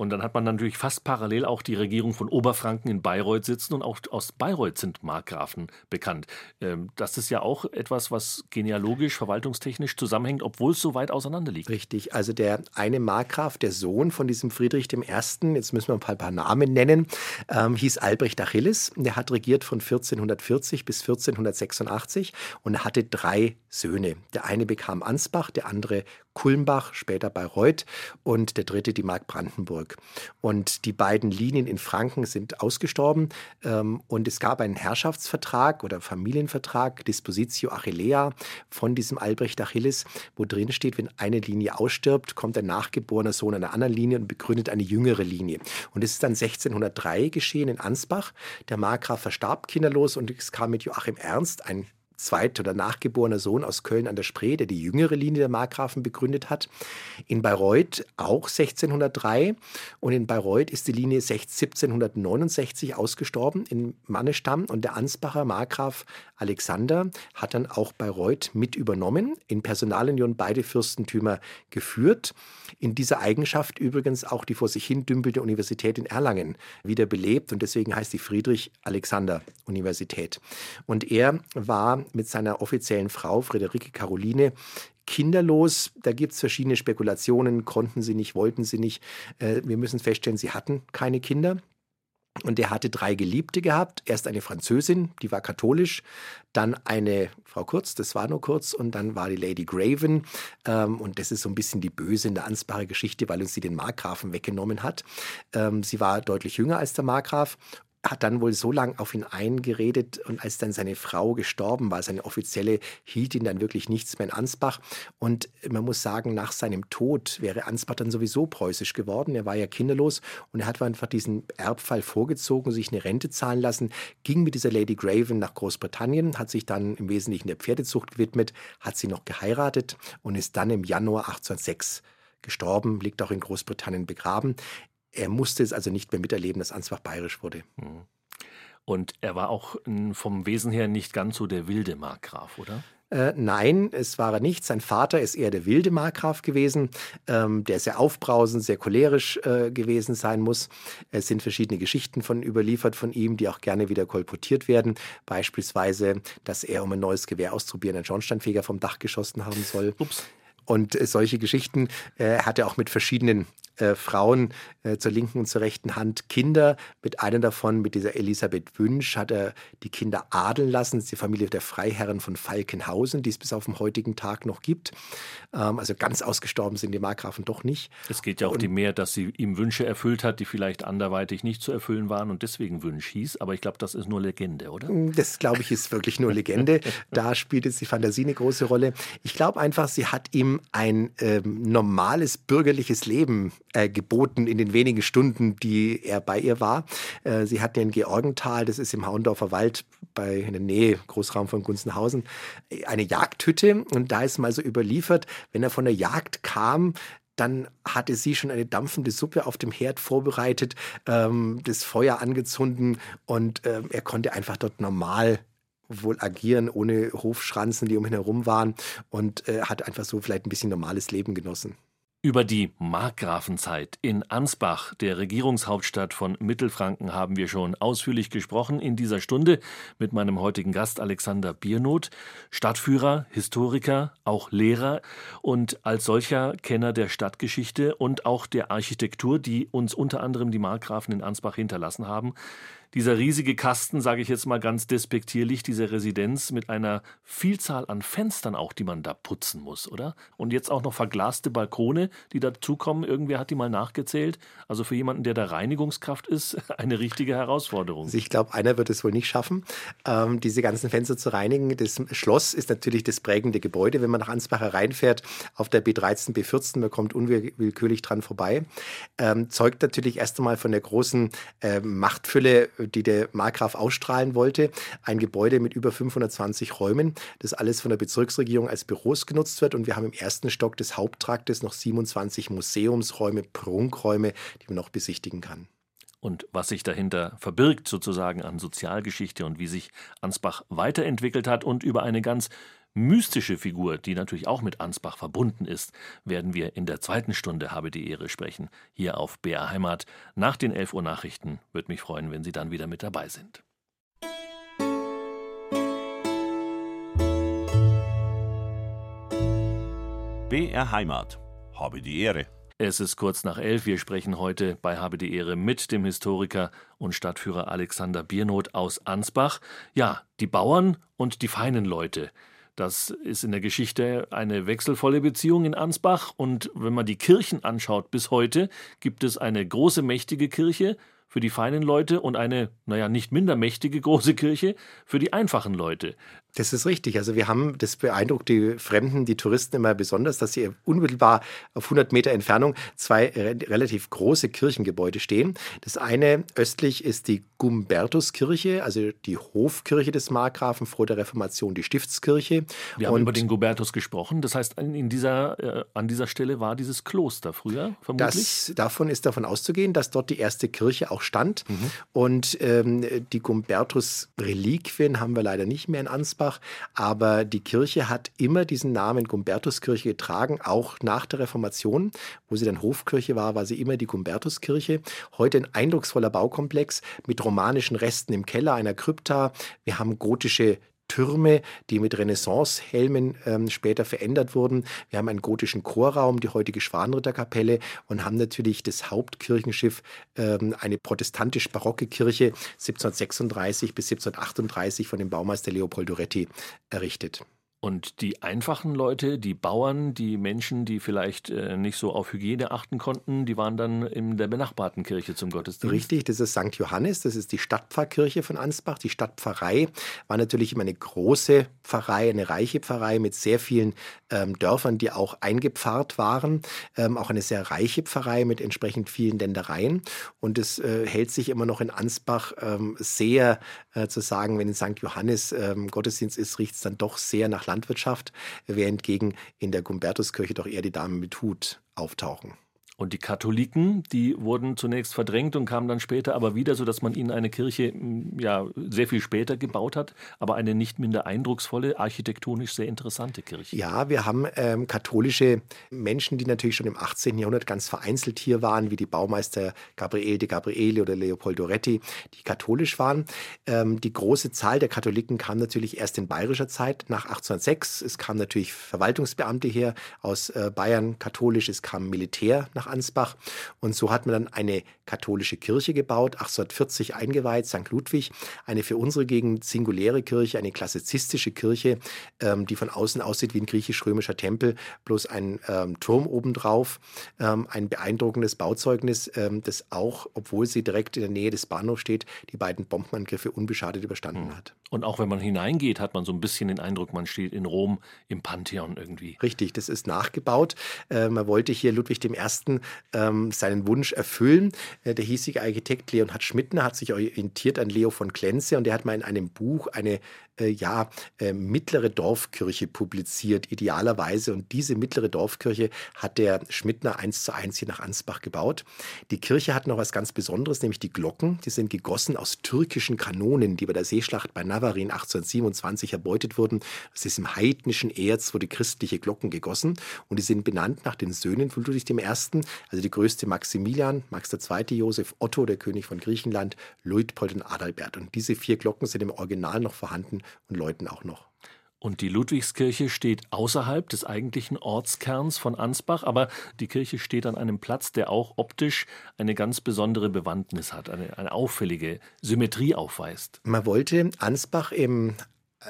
Und dann hat man natürlich fast parallel auch die Regierung von Oberfranken in Bayreuth sitzen und auch aus Bayreuth sind Markgrafen bekannt. Ähm, das ist ja auch etwas, was genealogisch, verwaltungstechnisch zusammenhängt, obwohl es so weit auseinander liegt. Richtig, also der eine Markgraf, der Sohn von diesem Friedrich I., jetzt müssen wir ein paar, paar Namen nennen, ähm, hieß Albrecht Achilles. Der hat regiert von 1440 bis 1486 und hatte drei Söhne. Der eine bekam Ansbach, der andere Kulmbach, später Bayreuth und der dritte die Mark Brandenburg. Und die beiden Linien in Franken sind ausgestorben ähm, und es gab einen Herrschaftsvertrag oder Familienvertrag, Dispositio Achillea von diesem Albrecht Achilles, wo drin steht, wenn eine Linie ausstirbt, kommt ein nachgeborener Sohn einer anderen Linie und begründet eine jüngere Linie. Und es ist dann 1603 geschehen in Ansbach. Der Markgraf verstarb kinderlos und es kam mit Joachim Ernst, ein zweit- oder nachgeborener Sohn aus Köln an der Spree, der die jüngere Linie der Markgrafen begründet hat. In Bayreuth auch 1603 und in Bayreuth ist die Linie 1769 ausgestorben in Mannestamm und der Ansbacher Markgraf Alexander hat dann auch Bayreuth mit übernommen, in Personalunion beide Fürstentümer geführt. In dieser Eigenschaft übrigens auch die vor sich hin dümpelte Universität in Erlangen wieder belebt und deswegen heißt die Friedrich-Alexander-Universität. Und er war mit seiner offiziellen Frau Friederike Caroline kinderlos. Da gibt es verschiedene Spekulationen, konnten sie nicht, wollten sie nicht. Äh, wir müssen feststellen, sie hatten keine Kinder. Und er hatte drei Geliebte gehabt. Erst eine Französin, die war katholisch, dann eine Frau Kurz, das war nur kurz, und dann war die Lady Graven. Ähm, und das ist so ein bisschen die böse in der Ansbacher Geschichte, weil uns sie den Markgrafen weggenommen hat. Ähm, sie war deutlich jünger als der Markgraf hat dann wohl so lange auf ihn eingeredet und als dann seine Frau gestorben war, seine offizielle, hielt ihn dann wirklich nichts mehr in Ansbach. Und man muss sagen, nach seinem Tod wäre Ansbach dann sowieso preußisch geworden. Er war ja kinderlos und er hat einfach diesen Erbfall vorgezogen, sich eine Rente zahlen lassen, ging mit dieser Lady Graven nach Großbritannien, hat sich dann im Wesentlichen der Pferdezucht gewidmet, hat sie noch geheiratet und ist dann im Januar 1806 gestorben, liegt auch in Großbritannien begraben. Er musste es also nicht mehr miterleben, dass Ansbach bayerisch wurde. Mhm. Und er war auch vom Wesen her nicht ganz so der wilde Markgraf, oder? Äh, nein, es war er nicht. Sein Vater ist eher der wilde Markgraf gewesen, ähm, der sehr aufbrausend, sehr cholerisch äh, gewesen sein muss. Es sind verschiedene Geschichten von überliefert von ihm, die auch gerne wieder kolportiert werden. Beispielsweise, dass er, um ein neues Gewehr auszuprobieren, einen Schornsteinfeger vom Dach geschossen haben soll. Ups. Und äh, solche Geschichten äh, hat er auch mit verschiedenen äh, Frauen äh, zur linken und zur rechten Hand Kinder. Mit einer davon, mit dieser Elisabeth Wünsch, hat er die Kinder adeln lassen. Das ist die Familie der Freiherren von Falkenhausen, die es bis auf den heutigen Tag noch gibt. Ähm, also ganz ausgestorben sind die Markgrafen doch nicht. Es geht ja auch und, die mehr, dass sie ihm Wünsche erfüllt hat, die vielleicht anderweitig nicht zu erfüllen waren und deswegen Wünsch hieß. Aber ich glaube, das ist nur Legende, oder? Mm, das glaube ich ist wirklich nur Legende. (laughs) da spielt jetzt die Fantasie eine große Rolle. Ich glaube einfach, sie hat ihm ein ähm, normales bürgerliches Leben äh, geboten in den wenigen Stunden, die er bei ihr war. Äh, sie hat in Georgenthal, das ist im Haundorfer Wald bei in der Nähe, Großraum von Gunzenhausen, eine Jagdhütte und da ist mal so überliefert, wenn er von der Jagd kam, dann hatte sie schon eine dampfende Suppe auf dem Herd vorbereitet, ähm, das Feuer angezündet und äh, er konnte einfach dort normal wohl agieren, ohne Hofschranzen, die um ihn herum waren und äh, hat einfach so vielleicht ein bisschen normales Leben genossen. Über die Markgrafenzeit in Ansbach, der Regierungshauptstadt von Mittelfranken, haben wir schon ausführlich gesprochen in dieser Stunde mit meinem heutigen Gast Alexander Biernoth, Stadtführer, Historiker, auch Lehrer und als solcher Kenner der Stadtgeschichte und auch der Architektur, die uns unter anderem die Markgrafen in Ansbach hinterlassen haben dieser riesige Kasten, sage ich jetzt mal ganz despektierlich, diese Residenz mit einer Vielzahl an Fenstern auch, die man da putzen muss, oder? Und jetzt auch noch verglaste Balkone, die dazukommen. Irgendwer hat die mal nachgezählt. Also für jemanden, der der Reinigungskraft ist, (laughs) eine richtige Herausforderung. Also ich glaube, einer wird es wohl nicht schaffen, ähm, diese ganzen Fenster zu reinigen. Das Schloss ist natürlich das prägende Gebäude. Wenn man nach Ansbach hereinfährt, auf der B13, B14, man kommt unwillkürlich dran vorbei, ähm, zeugt natürlich erst einmal von der großen äh, Machtfülle die der Markgraf ausstrahlen wollte. Ein Gebäude mit über 520 Räumen, das alles von der Bezirksregierung als Büros genutzt wird. Und wir haben im ersten Stock des Haupttraktes noch 27 Museumsräume, Prunkräume, die man noch besichtigen kann und was sich dahinter verbirgt sozusagen an Sozialgeschichte und wie sich Ansbach weiterentwickelt hat und über eine ganz mystische Figur, die natürlich auch mit Ansbach verbunden ist, werden wir in der zweiten Stunde Habe die Ehre sprechen, hier auf BR Heimat. Nach den 11 Uhr Nachrichten würde mich freuen, wenn Sie dann wieder mit dabei sind. BR Heimat. Habe die Ehre. Es ist kurz nach elf. Wir sprechen heute bei Habe die Ehre mit dem Historiker und Stadtführer Alexander Biernoth aus Ansbach. Ja, die Bauern und die feinen Leute. Das ist in der Geschichte eine wechselvolle Beziehung in Ansbach. Und wenn man die Kirchen anschaut bis heute, gibt es eine große, mächtige Kirche für die feinen Leute und eine, naja, nicht minder mächtige große Kirche für die einfachen Leute. Das ist richtig. Also wir haben, das beeindruckt die Fremden, die Touristen immer besonders, dass sie unmittelbar auf 100 Meter Entfernung zwei relativ große Kirchengebäude stehen. Das eine östlich ist die Gumbertuskirche, also die Hofkirche des Markgrafen vor der Reformation, die Stiftskirche. Wir haben Und über den Gumbertus gesprochen. Das heißt, in dieser, äh, an dieser Stelle war dieses Kloster früher, vermutlich? Das, davon ist davon auszugehen, dass dort die erste Kirche auch stand. Mhm. Und ähm, die Gumbertus-Reliquien haben wir leider nicht mehr in Ansbach Ansbach, aber die Kirche hat immer diesen Namen Gumbertuskirche getragen, auch nach der Reformation, wo sie dann Hofkirche war, war sie immer die Gumbertuskirche. Heute ein eindrucksvoller Baukomplex mit romanischen Resten im Keller einer Krypta. Wir haben gotische Türme, die mit Renaissance-Helmen ähm, später verändert wurden. Wir haben einen gotischen Chorraum, die heutige Schwanritterkapelle und haben natürlich das Hauptkirchenschiff, ähm, eine protestantisch-barocke Kirche 1736 bis 1738 von dem Baumeister Leopoldo Retti errichtet. Und die einfachen Leute, die Bauern, die Menschen, die vielleicht äh, nicht so auf Hygiene achten konnten, die waren dann in der benachbarten Kirche zum Gottesdienst. Richtig, das ist St. Johannes, das ist die Stadtpfarrkirche von Ansbach. Die Stadtpfarrei war natürlich immer eine große Pfarrei, eine reiche Pfarrei mit sehr vielen ähm, Dörfern, die auch eingepfarrt waren. Ähm, auch eine sehr reiche Pfarrei mit entsprechend vielen Ländereien. Und es äh, hält sich immer noch in Ansbach ähm, sehr äh, zu sagen, wenn in St. Johannes ähm, Gottesdienst ist, riecht es dann doch sehr nach Landwirtschaft, während gegen in der Gumbertuskirche doch eher die Damen mit Hut auftauchen. Und die Katholiken, die wurden zunächst verdrängt und kamen dann später aber wieder, sodass man ihnen eine Kirche ja sehr viel später gebaut hat, aber eine nicht minder eindrucksvolle, architektonisch sehr interessante Kirche. Ja, wir haben ähm, katholische Menschen, die natürlich schon im 18. Jahrhundert ganz vereinzelt hier waren, wie die Baumeister Gabriele de Gabriele oder Leopoldo Retti, die katholisch waren. Ähm, die große Zahl der Katholiken kam natürlich erst in bayerischer Zeit nach 1806. Es kamen natürlich Verwaltungsbeamte her aus äh, Bayern katholisch, es kam Militär nach Ansbach. Und so hat man dann eine katholische Kirche gebaut, 1840 eingeweiht, St. Ludwig, eine für unsere Gegend singuläre Kirche, eine klassizistische Kirche, ähm, die von außen aussieht wie ein griechisch-römischer Tempel, bloß ein ähm, Turm obendrauf, ähm, ein beeindruckendes Bauzeugnis, ähm, das auch, obwohl sie direkt in der Nähe des Bahnhofs steht, die beiden Bombenangriffe unbeschadet überstanden mhm. hat. Und auch wenn man hineingeht, hat man so ein bisschen den Eindruck, man steht in Rom im Pantheon irgendwie. Richtig, das ist nachgebaut. Äh, man wollte hier Ludwig I ähm, seinen Wunsch erfüllen. Äh, der hiesige Architekt Leonhard Schmidtner hat sich orientiert an Leo von Klenze und der hat mal in einem Buch eine äh, ja, äh, mittlere Dorfkirche publiziert, idealerweise. Und diese mittlere Dorfkirche hat der Schmidtner eins zu eins hier nach Ansbach gebaut. Die Kirche hat noch was ganz Besonderes, nämlich die Glocken. Die sind gegossen aus türkischen Kanonen, die bei der Seeschlacht bei Navarin 1827 erbeutet wurden. Das ist im heidnischen Erz wurde christliche Glocken gegossen und die sind benannt nach den Söhnen von Ludwig I., also die größte Maximilian, Max II., Josef Otto, der König von Griechenland, Luitpold und Adalbert. Und diese vier Glocken sind im Original noch vorhanden und läuten auch noch. Und die Ludwigskirche steht außerhalb des eigentlichen Ortskerns von Ansbach, aber die Kirche steht an einem Platz, der auch optisch eine ganz besondere Bewandtnis hat, eine, eine auffällige Symmetrie aufweist. Man wollte Ansbach im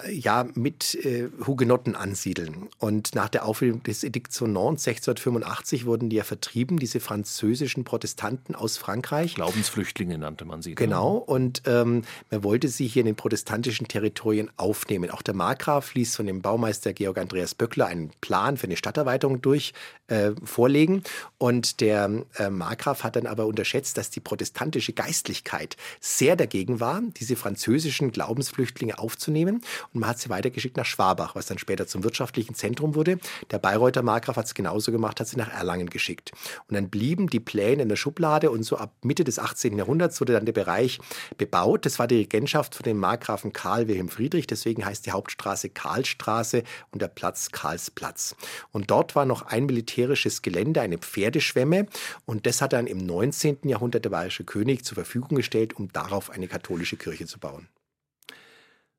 ja, mit äh, Hugenotten ansiedeln. Und nach der Aufhebung des Edikts von Nantes 1685 wurden die ja vertrieben, diese französischen Protestanten aus Frankreich. Glaubensflüchtlinge nannte man sie. Genau, und ähm, man wollte sie hier in den protestantischen Territorien aufnehmen. Auch der Markgraf ließ von dem Baumeister Georg Andreas Böckler einen Plan für eine Stadterweiterung durch äh, vorlegen. Und der äh, Markgraf hat dann aber unterschätzt, dass die protestantische Geistlichkeit sehr dagegen war, diese französischen Glaubensflüchtlinge aufzunehmen und man hat sie weitergeschickt nach Schwabach, was dann später zum wirtschaftlichen Zentrum wurde. Der Bayreuther Markgraf hat es genauso gemacht, hat sie nach Erlangen geschickt. Und dann blieben die Pläne in der Schublade und so ab Mitte des 18. Jahrhunderts wurde dann der Bereich bebaut. Das war die Regentschaft von dem Markgrafen Karl Wilhelm Friedrich, deswegen heißt die Hauptstraße Karlstraße und der Platz Karlsplatz. Und dort war noch ein militärisches Gelände, eine Pferdeschwemme und das hat dann im 19. Jahrhundert der bayerische König zur Verfügung gestellt, um darauf eine katholische Kirche zu bauen.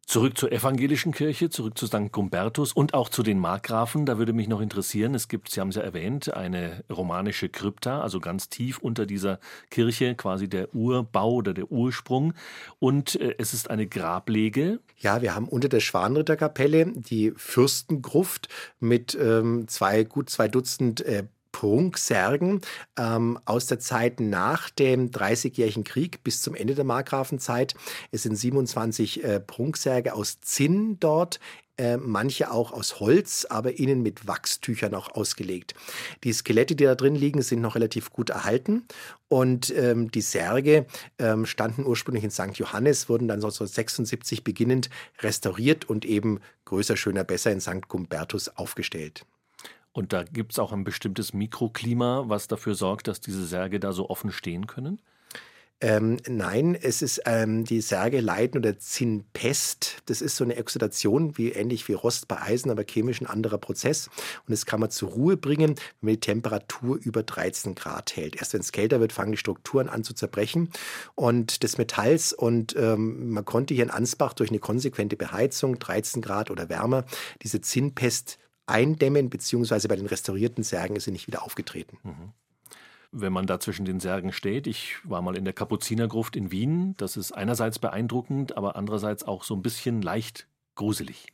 Zurück zur evangelischen Kirche, zurück zu St. Gumbertus und auch zu den Markgrafen. Da würde mich noch interessieren, es gibt, Sie haben es ja erwähnt, eine romanische Krypta, also ganz tief unter dieser Kirche, quasi der Urbau oder der Ursprung. Und äh, es ist eine Grablege. Ja, wir haben unter der Schwanritterkapelle die Fürstengruft mit ähm, zwei, gut zwei Dutzend äh, Prunksärgen ähm, aus der Zeit nach dem Dreißigjährigen Krieg bis zum Ende der Markgrafenzeit. Es sind 27 äh, Prunksärge aus Zinn dort äh, manche auch aus Holz, aber innen mit Wachstüchern auch ausgelegt. Die Skelette, die da drin liegen, sind noch relativ gut erhalten und ähm, die Särge ähm, standen ursprünglich in St. Johannes, wurden dann so 76 beginnend restauriert und eben größer, schöner, besser in St. Gumbertus aufgestellt. Und da gibt es auch ein bestimmtes Mikroklima, was dafür sorgt, dass diese Särge da so offen stehen können? Ähm, nein, es ist ähm, die Särge leiden oder Zinnpest. Das ist so eine Oxidation, wie ähnlich wie Rost bei Eisen, aber chemisch ein anderer Prozess. Und das kann man zur Ruhe bringen, wenn man die Temperatur über 13 Grad hält. Erst wenn es kälter wird, fangen die Strukturen an zu zerbrechen und des Metalls. Und ähm, man konnte hier in Ansbach durch eine konsequente Beheizung, 13 Grad oder wärmer, diese Zinnpest eindämmen, beziehungsweise bei den restaurierten Särgen ist sie nicht wieder aufgetreten. Mhm. Wenn man da zwischen den Särgen steht, ich war mal in der Kapuzinergruft in Wien, das ist einerseits beeindruckend, aber andererseits auch so ein bisschen leicht gruselig.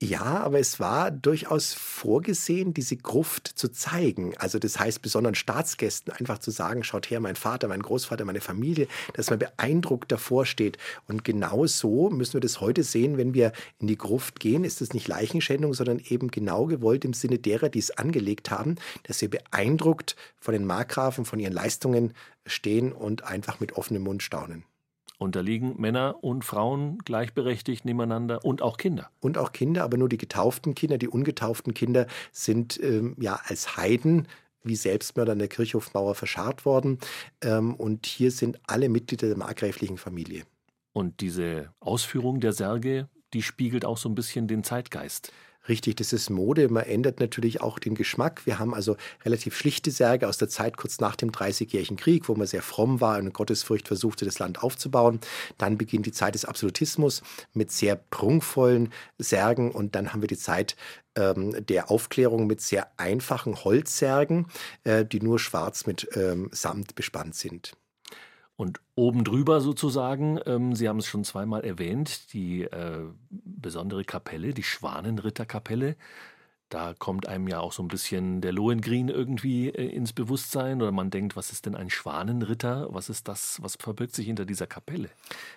Ja, aber es war durchaus vorgesehen, diese Gruft zu zeigen. Also das heißt, besonderen Staatsgästen einfach zu sagen, schaut her, mein Vater, mein Großvater, meine Familie, dass man beeindruckt davor steht. Und genau so müssen wir das heute sehen, wenn wir in die Gruft gehen, ist es nicht Leichenschändung, sondern eben genau gewollt im Sinne derer, die es angelegt haben, dass wir beeindruckt von den Markgrafen, von ihren Leistungen stehen und einfach mit offenem Mund staunen. Und da liegen Männer und Frauen gleichberechtigt nebeneinander und auch Kinder. Und auch Kinder, aber nur die getauften Kinder. Die ungetauften Kinder sind ähm, ja als Heiden wie Selbstmörder an der Kirchhofmauer verscharrt worden. Ähm, und hier sind alle Mitglieder der markgräflichen Familie. Und diese Ausführung der Särge, die spiegelt auch so ein bisschen den Zeitgeist. Richtig, das ist Mode. Man ändert natürlich auch den Geschmack. Wir haben also relativ schlichte Särge aus der Zeit kurz nach dem Dreißigjährigen Krieg, wo man sehr fromm war und in Gottesfurcht versuchte, das Land aufzubauen. Dann beginnt die Zeit des Absolutismus mit sehr prunkvollen Särgen und dann haben wir die Zeit ähm, der Aufklärung mit sehr einfachen Holzsärgen, äh, die nur schwarz mit ähm, Samt bespannt sind. Und oben drüber sozusagen, ähm, Sie haben es schon zweimal erwähnt, die äh, besondere Kapelle, die Schwanenritterkapelle. Da kommt einem ja auch so ein bisschen der Lohengrin irgendwie äh, ins Bewusstsein oder man denkt, was ist denn ein Schwanenritter? Was ist das? Was verbirgt sich hinter dieser Kapelle?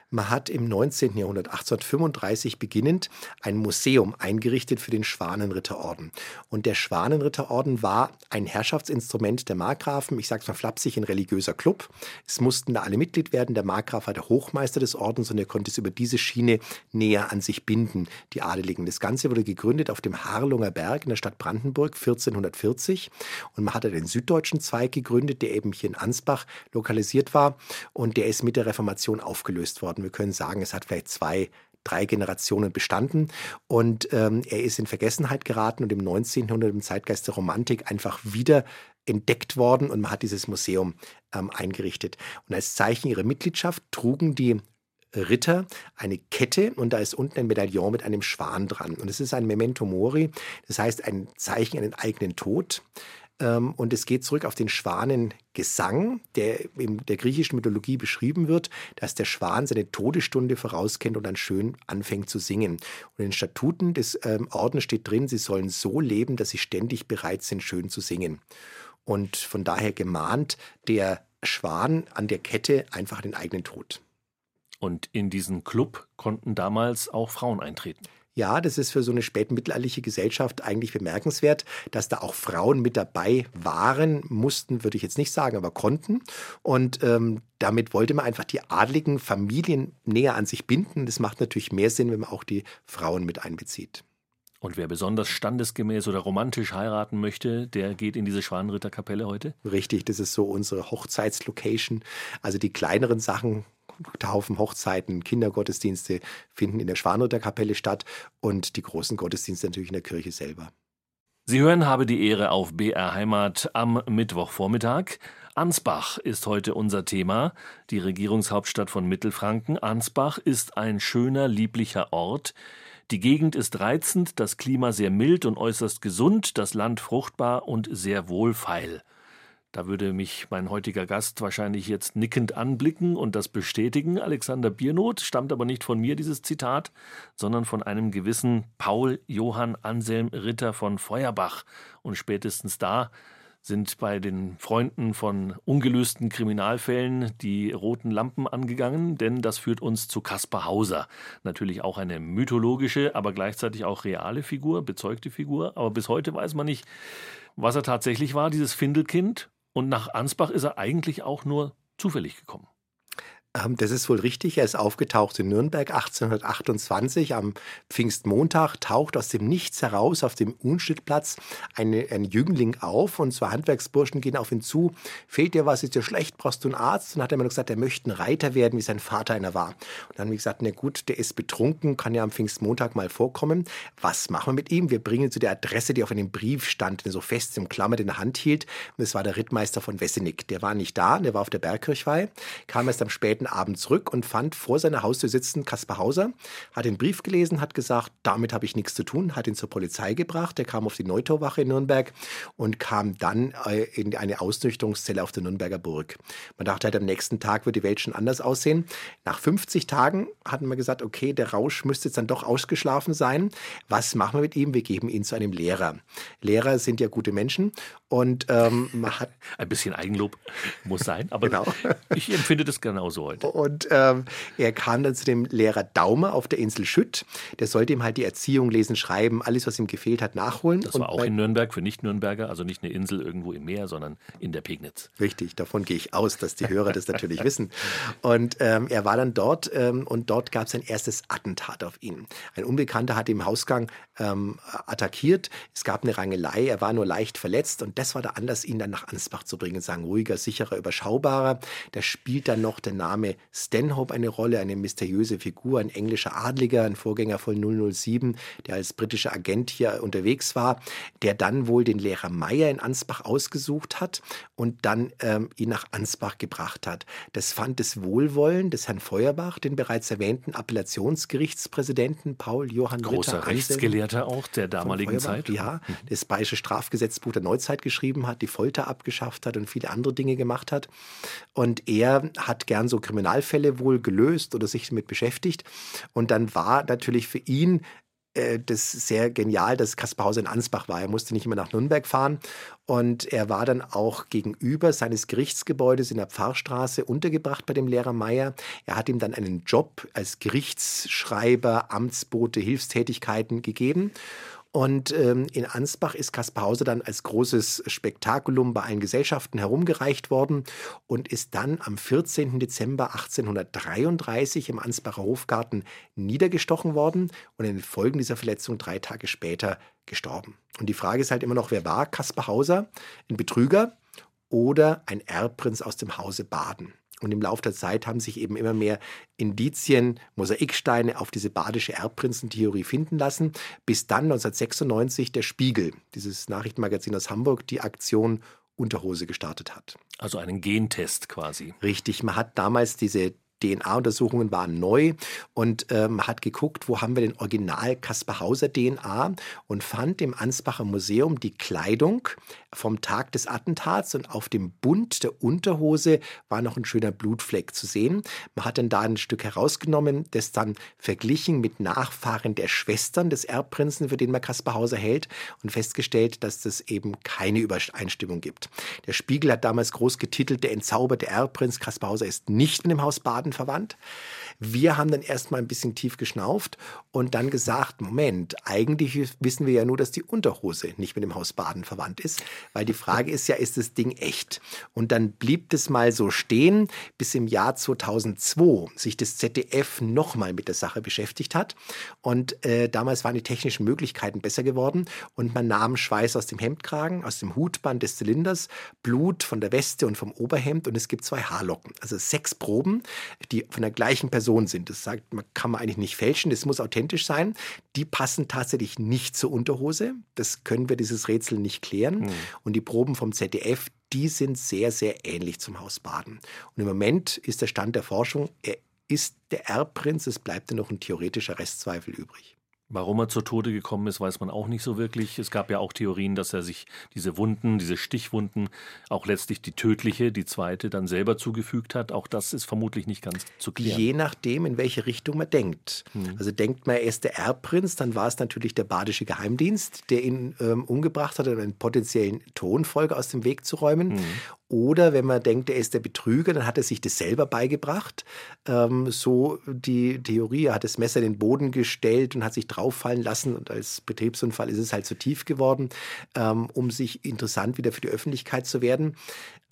Man hat im 19. Jahrhundert, 1835 beginnend, ein Museum eingerichtet für den Schwanenritterorden. Und der Schwanenritterorden war ein Herrschaftsinstrument der Markgrafen, ich sage es mal flapsig, ein religiöser Club. Es mussten da alle Mitglied werden. Der Markgraf war der Hochmeister des Ordens und er konnte es über diese Schiene näher an sich binden, die Adeligen. Das Ganze wurde gegründet auf dem Harlunger Berg Berg in der Stadt Brandenburg 1440. Und man hatte den süddeutschen Zweig gegründet, der eben hier in Ansbach lokalisiert war. Und der ist mit der Reformation aufgelöst worden. Wir können sagen, es hat vielleicht zwei drei Generationen bestanden und ähm, er ist in Vergessenheit geraten und im 19. Jahrhundert im Zeitgeist der Romantik einfach wieder entdeckt worden und man hat dieses Museum ähm, eingerichtet. Und als Zeichen ihrer Mitgliedschaft trugen die Ritter eine Kette und da ist unten ein Medaillon mit einem Schwan dran. Und es ist ein Memento Mori, das heißt ein Zeichen an den eigenen Tod. Ähm, und es geht zurück auf den Schwanengesang, der in der griechischen Mythologie beschrieben wird, dass der Schwan seine Todesstunde vorauskennt und dann schön anfängt zu singen. Und in den Statuten des ähm, Ordens steht drin, sie sollen so leben, dass sie ständig bereit sind, schön zu singen. Und von daher gemahnt der Schwan an der Kette einfach den eigenen Tod. Und in diesen Club konnten damals auch Frauen eintreten. Ja, das ist für so eine spätmittelalterliche Gesellschaft eigentlich bemerkenswert, dass da auch Frauen mit dabei waren, mussten, würde ich jetzt nicht sagen, aber konnten. Und ähm, damit wollte man einfach die adligen Familien näher an sich binden. Das macht natürlich mehr Sinn, wenn man auch die Frauen mit einbezieht. Und wer besonders standesgemäß oder romantisch heiraten möchte, der geht in diese Schwanenritterkapelle heute? Richtig, das ist so unsere Hochzeitslocation. Also die kleineren Sachen Taufen, Hochzeiten, Kindergottesdienste finden in der Schwanritterkapelle statt und die großen Gottesdienste natürlich in der Kirche selber. Sie hören habe die Ehre auf BR Heimat am Mittwochvormittag. Ansbach ist heute unser Thema, die Regierungshauptstadt von Mittelfranken. Ansbach ist ein schöner, lieblicher Ort. Die Gegend ist reizend, das Klima sehr mild und äußerst gesund, das Land fruchtbar und sehr wohlfeil. Da würde mich mein heutiger Gast wahrscheinlich jetzt nickend anblicken und das bestätigen. Alexander Biernot stammt aber nicht von mir, dieses Zitat, sondern von einem gewissen Paul Johann Anselm Ritter von Feuerbach. Und spätestens da sind bei den Freunden von ungelösten Kriminalfällen die roten Lampen angegangen, denn das führt uns zu Kaspar Hauser. Natürlich auch eine mythologische, aber gleichzeitig auch reale Figur, bezeugte Figur. Aber bis heute weiß man nicht, was er tatsächlich war, dieses Findelkind. Und nach Ansbach ist er eigentlich auch nur zufällig gekommen. Ähm, das ist wohl richtig. Er ist aufgetaucht in Nürnberg 1828 am Pfingstmontag, taucht aus dem Nichts heraus auf dem Unschnittplatz eine, ein Jüngling auf und zwei Handwerksburschen gehen auf ihn zu. Fehlt dir was? Ist dir schlecht? Brauchst du einen Arzt? Und hat er mir gesagt, er möchte ein Reiter werden, wie sein Vater einer war. Und dann haben wir gesagt, na gut, der ist betrunken, kann ja am Pfingstmontag mal vorkommen. Was machen wir mit ihm? Wir bringen ihn zu der Adresse, die auf einem Brief stand, den er so fest im Klammer in der Hand hielt. Und das war der Rittmeister von Wessenig. Der war nicht da, der war auf der Bergkirchweih, kam erst am späten späten Abend zurück und fand vor seiner Haustür sitzen Kaspar Hauser, hat den Brief gelesen, hat gesagt, damit habe ich nichts zu tun, hat ihn zur Polizei gebracht. Der kam auf die Neutorwache in Nürnberg und kam dann äh, in eine Ausnüchterungszelle auf der Nürnberger Burg. Man dachte halt, am nächsten Tag wird die Welt schon anders aussehen. Nach 50 Tagen hatten wir gesagt, okay, der Rausch müsste jetzt dann doch ausgeschlafen sein. Was machen wir mit ihm? Wir geben ihn zu einem Lehrer. Lehrer sind ja gute Menschen und ähm, man hat. (laughs) Ein bisschen Eigenlob muss sein, aber genau. (laughs) ich empfinde das genauso heute. Und ähm, er kam dann zu dem Lehrer Daumer auf der Insel Schütt. Der sollte ihm halt die Erziehung, Lesen, Schreiben, alles, was ihm gefehlt hat, nachholen. Das war auch in Nürnberg für Nicht-Nürnberger, also nicht eine Insel irgendwo im Meer, sondern in der Pegnitz. Richtig, davon gehe ich aus, dass die Hörer das natürlich wissen. Und ähm, er war dann dort ähm, und dort gab es ein erstes Attentat auf ihn. Ein Unbekannter hat ihn im Hausgang ähm, attackiert. Es gab eine Rangelei, er war nur leicht verletzt und das war der Anlass, ihn dann nach Ansbach zu bringen, sagen ruhiger, sicherer, überschaubarer. Da spielt dann noch der Name Stanhope eine Rolle, eine mysteriöse Figur, ein englischer Adliger, ein Vorgänger von 007, der als britischer Agent hier unterwegs war, der dann wohl den Lehrer Meyer in Ansbach ausgesucht hat und dann ähm, ihn nach Ansbach gebracht hat. Das fand das Wohlwollen des Herrn Feuerbach, den bereits erwähnten Appellationsgerichtspräsidenten Paul Johann Großer Ritter Rechtsgelehrter auch der damaligen Zeit. Ja, das Bayerische Strafgesetzbuch der Neuzeit geschrieben hat, die Folter abgeschafft hat und viele andere Dinge gemacht hat. Und er hat gern so Kriminalfälle wohl gelöst oder sich damit beschäftigt. Und dann war natürlich für ihn äh, das sehr genial, dass Kaspar Hauser in Ansbach war. Er musste nicht immer nach Nürnberg fahren und er war dann auch gegenüber seines Gerichtsgebäudes in der Pfarrstraße untergebracht bei dem Lehrer Meier. Er hat ihm dann einen Job als Gerichtsschreiber, Amtsbote, Hilfstätigkeiten gegeben. Und ähm, in Ansbach ist Kaspar Hauser dann als großes Spektakulum bei allen Gesellschaften herumgereicht worden und ist dann am 14. Dezember 1833 im Ansbacher Hofgarten niedergestochen worden und in den Folgen dieser Verletzung drei Tage später gestorben. Und die Frage ist halt immer noch, wer war Kaspar Hauser? Ein Betrüger oder ein Erbprinz aus dem Hause Baden? Und im Laufe der Zeit haben sich eben immer mehr Indizien, Mosaiksteine auf diese badische Erbprinzentheorie finden lassen, bis dann 1996 der Spiegel, dieses Nachrichtenmagazin aus Hamburg, die Aktion Unterhose gestartet hat. Also einen Gentest quasi. Richtig, man hat damals diese DNA-Untersuchungen waren neu und ähm, hat geguckt, wo haben wir den Original Kaspar Hauser DNA und fand im Ansbacher Museum die Kleidung vom Tag des Attentats und auf dem Bund der Unterhose war noch ein schöner Blutfleck zu sehen. Man hat dann da ein Stück herausgenommen, das dann verglichen mit Nachfahren der Schwestern des Erbprinzen, für den man Kaspar Hauser hält und festgestellt, dass das eben keine Übereinstimmung gibt. Der Spiegel hat damals groß getitelt, der entzauberte Erbprinz Kaspar Hauser ist nicht mit dem Haus Baden verwandt. Wir haben dann erstmal ein bisschen tief geschnauft und dann gesagt, Moment, eigentlich wissen wir ja nur, dass die Unterhose nicht mit dem Haus Baden verwandt ist, weil die Frage ist ja, ist das Ding echt? Und dann blieb das mal so stehen, bis im Jahr 2002 sich das ZDF nochmal mit der Sache beschäftigt hat und äh, damals waren die technischen Möglichkeiten besser geworden und man nahm Schweiß aus dem Hemdkragen, aus dem Hutband des Zylinders, Blut von der Weste und vom Oberhemd und es gibt zwei Haarlocken, also sechs Proben, die von der gleichen Person sind. Das sagt, man kann man eigentlich nicht fälschen, das muss authentisch sein. Die passen tatsächlich nicht zur Unterhose. Das können wir dieses Rätsel nicht klären. Mhm. Und die Proben vom ZDF, die sind sehr, sehr ähnlich zum Haus Baden. Und im Moment ist der Stand der Forschung, er ist der Erbprinz, es bleibt ja noch ein theoretischer Restzweifel übrig. Warum er zu Tode gekommen ist, weiß man auch nicht so wirklich. Es gab ja auch Theorien, dass er sich diese Wunden, diese Stichwunden, auch letztlich die tödliche, die zweite, dann selber zugefügt hat. Auch das ist vermutlich nicht ganz zu klären. Je nachdem, in welche Richtung man denkt. Hm. Also denkt man, er ist der Erbprinz, dann war es natürlich der badische Geheimdienst, der ihn ähm, umgebracht hat, um einen potenziellen Thronfolger aus dem Weg zu räumen. Hm. Oder wenn man denkt, er ist der Betrüger, dann hat er sich das selber beigebracht. Ähm, so die Theorie, er hat das Messer in den Boden gestellt und hat sich drauffallen lassen. Und als Betriebsunfall ist es halt zu tief geworden, ähm, um sich interessant wieder für die Öffentlichkeit zu werden.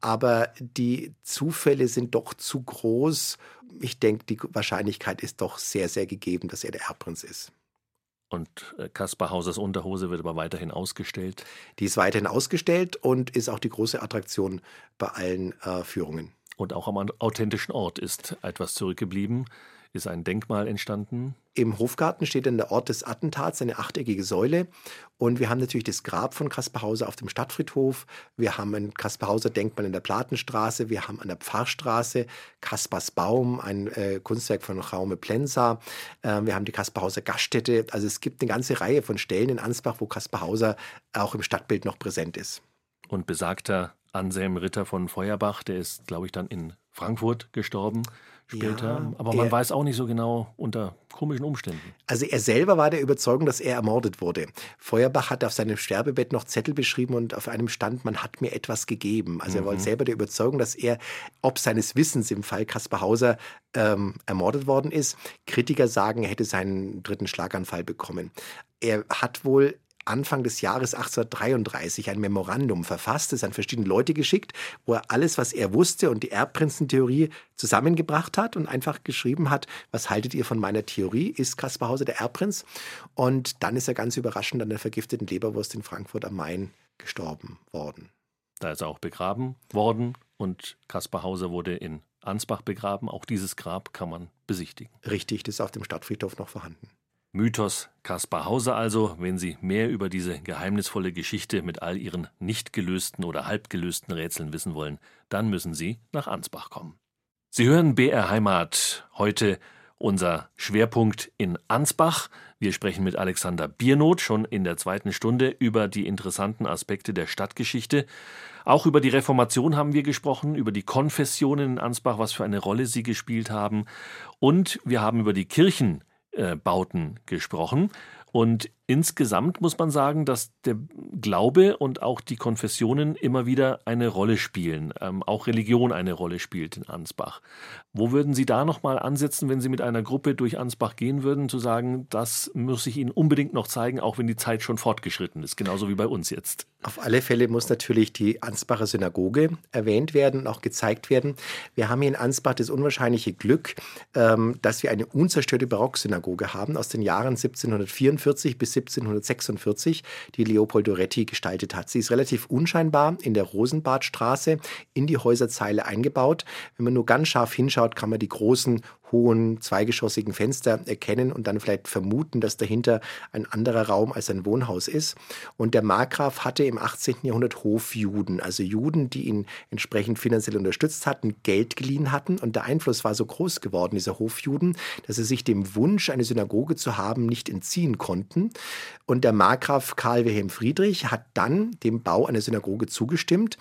Aber die Zufälle sind doch zu groß. Ich denke, die Wahrscheinlichkeit ist doch sehr, sehr gegeben, dass er der Erbprinz ist. Und äh, Kaspar Hausers Unterhose wird aber weiterhin ausgestellt. Die ist weiterhin ausgestellt und ist auch die große Attraktion bei allen äh, Führungen. Und auch am authentischen Ort ist etwas zurückgeblieben ist ein Denkmal entstanden. Im Hofgarten steht dann der Ort des Attentats, eine achteckige Säule. Und wir haben natürlich das Grab von Kaspar Hauser auf dem Stadtfriedhof. Wir haben ein Kaspar Hauser Denkmal in der Platenstraße. Wir haben an der Pfarrstraße Kaspars Baum, ein äh, Kunstwerk von Raume Plensa. Äh, wir haben die Kaspar Hauser Gaststätte. Also es gibt eine ganze Reihe von Stellen in Ansbach, wo Kaspar Hauser auch im Stadtbild noch präsent ist. Und besagter Anselm Ritter von Feuerbach, der ist, glaube ich, dann in Frankfurt gestorben später. Ja, aber man er, weiß auch nicht so genau unter komischen Umständen. Also er selber war der Überzeugung, dass er ermordet wurde. Feuerbach hat auf seinem Sterbebett noch Zettel beschrieben und auf einem stand, man hat mir etwas gegeben. Also mhm. er war mhm. selber der Überzeugung, dass er, ob seines Wissens im Fall Kaspar Hauser ähm, ermordet worden ist. Kritiker sagen, er hätte seinen dritten Schlaganfall bekommen. Er hat wohl Anfang des Jahres 1833 ein Memorandum verfasst, es an verschiedene Leute geschickt, wo er alles, was er wusste und die Erbprinzentheorie zusammengebracht hat und einfach geschrieben hat, was haltet ihr von meiner Theorie? Ist Kaspar Hauser der Erbprinz? Und dann ist er ganz überraschend an der vergifteten Leberwurst in Frankfurt am Main gestorben worden. Da ist er auch begraben worden und Kaspar Hauser wurde in Ansbach begraben. Auch dieses Grab kann man besichtigen. Richtig, das ist auf dem Stadtfriedhof noch vorhanden. Mythos Kaspar Hauser also, wenn Sie mehr über diese geheimnisvolle Geschichte mit all ihren nicht gelösten oder halb gelösten Rätseln wissen wollen, dann müssen Sie nach Ansbach kommen. Sie hören BR Heimat heute unser Schwerpunkt in Ansbach. Wir sprechen mit Alexander Biernot schon in der zweiten Stunde über die interessanten Aspekte der Stadtgeschichte. Auch über die Reformation haben wir gesprochen, über die Konfessionen in Ansbach, was für eine Rolle sie gespielt haben. Und wir haben über die Kirchen Bauten gesprochen. Und insgesamt muss man sagen, dass der Glaube und auch die Konfessionen immer wieder eine Rolle spielen, ähm, auch Religion eine Rolle spielt in Ansbach. Wo würden Sie da nochmal ansetzen, wenn Sie mit einer Gruppe durch Ansbach gehen würden, zu sagen, das muss ich Ihnen unbedingt noch zeigen, auch wenn die Zeit schon fortgeschritten ist, genauso wie bei uns jetzt? Auf alle Fälle muss natürlich die Ansbacher Synagoge erwähnt werden und auch gezeigt werden. Wir haben hier in Ansbach das unwahrscheinliche Glück, ähm, dass wir eine unzerstörte Barocksynagoge haben aus den Jahren 1744 bis 1746, die Leopold Doretti gestaltet hat. Sie ist relativ unscheinbar in der Rosenbadstraße in die Häuserzeile eingebaut. Wenn man nur ganz scharf hinschaut, kann man die großen hohen zweigeschossigen Fenster erkennen und dann vielleicht vermuten, dass dahinter ein anderer Raum als ein Wohnhaus ist. Und der Markgraf hatte im 18. Jahrhundert Hofjuden, also Juden, die ihn entsprechend finanziell unterstützt hatten, Geld geliehen hatten. Und der Einfluss war so groß geworden, dieser Hofjuden, dass sie sich dem Wunsch, eine Synagoge zu haben, nicht entziehen konnten. Und der Markgraf Karl Wilhelm Friedrich hat dann dem Bau einer Synagoge zugestimmt,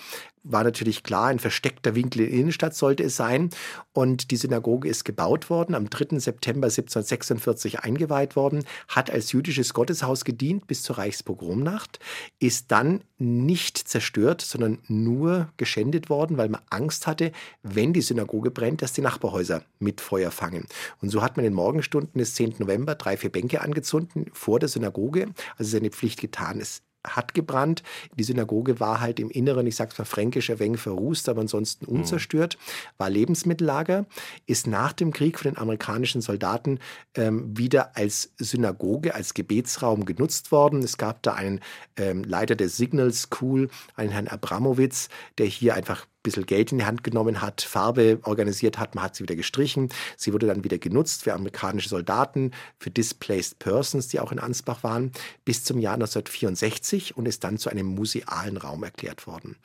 war natürlich klar, ein versteckter Winkel in der Innenstadt sollte es sein. Und die Synagoge ist gebaut worden, am 3. September 1746 eingeweiht worden, hat als jüdisches Gotteshaus gedient bis zur Reichspogromnacht, ist dann nicht zerstört, sondern nur geschändet worden, weil man Angst hatte, wenn die Synagoge brennt, dass die Nachbarhäuser mit Feuer fangen. Und so hat man in den Morgenstunden des 10. November drei, vier Bänke angezündet vor der Synagoge, also seine Pflicht getan. Es hat gebrannt. Die Synagoge war halt im Inneren, ich sag's mal fränkisch, ein wenig verrußt, aber ansonsten mhm. unzerstört, war Lebensmittellager, ist nach dem Krieg von den amerikanischen Soldaten ähm, wieder als Synagoge, als Gebetsraum genutzt worden. Es gab da einen ähm, Leiter der Signal School, einen Herrn Abramowitz, der hier einfach bisschen Geld in die Hand genommen hat, Farbe organisiert hat, man hat sie wieder gestrichen. Sie wurde dann wieder genutzt für amerikanische Soldaten, für Displaced Persons, die auch in Ansbach waren, bis zum Jahr 1964 und ist dann zu einem musealen Raum erklärt worden.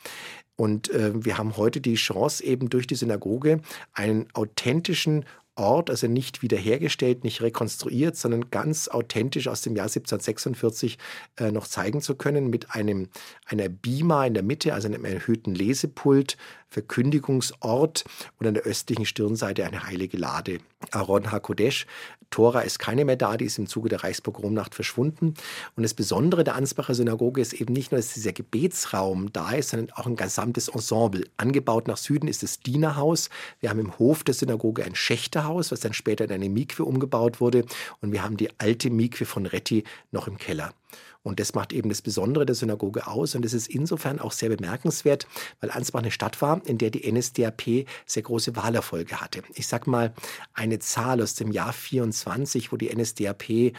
Und äh, wir haben heute die Chance, eben durch die Synagoge einen authentischen Ort, also nicht wiederhergestellt, nicht rekonstruiert, sondern ganz authentisch aus dem Jahr 1746 äh, noch zeigen zu können mit einem, einer Bima in der Mitte, also einem erhöhten Lesepult, Verkündigungsort und an der östlichen Stirnseite eine heilige Lade. Aaron HaKodesh. Tora ist keine mehr da, die ist im Zuge der Reichspogromnacht verschwunden. Und das Besondere der Ansbacher Synagoge ist eben nicht nur, dass dieser Gebetsraum da ist, sondern auch ein gesamtes Ensemble. Angebaut nach Süden ist das Dienerhaus. Wir haben im Hof der Synagoge ein Schächterhaus, was dann später in eine Mikwe umgebaut wurde. Und wir haben die alte Mikwe von Retti noch im Keller. Und das macht eben das Besondere der Synagoge aus. Und es ist insofern auch sehr bemerkenswert, weil Ansbach eine Stadt war, in der die NSDAP sehr große Wahlerfolge hatte. Ich sag mal eine Zahl aus dem Jahr 24, wo die NSDAP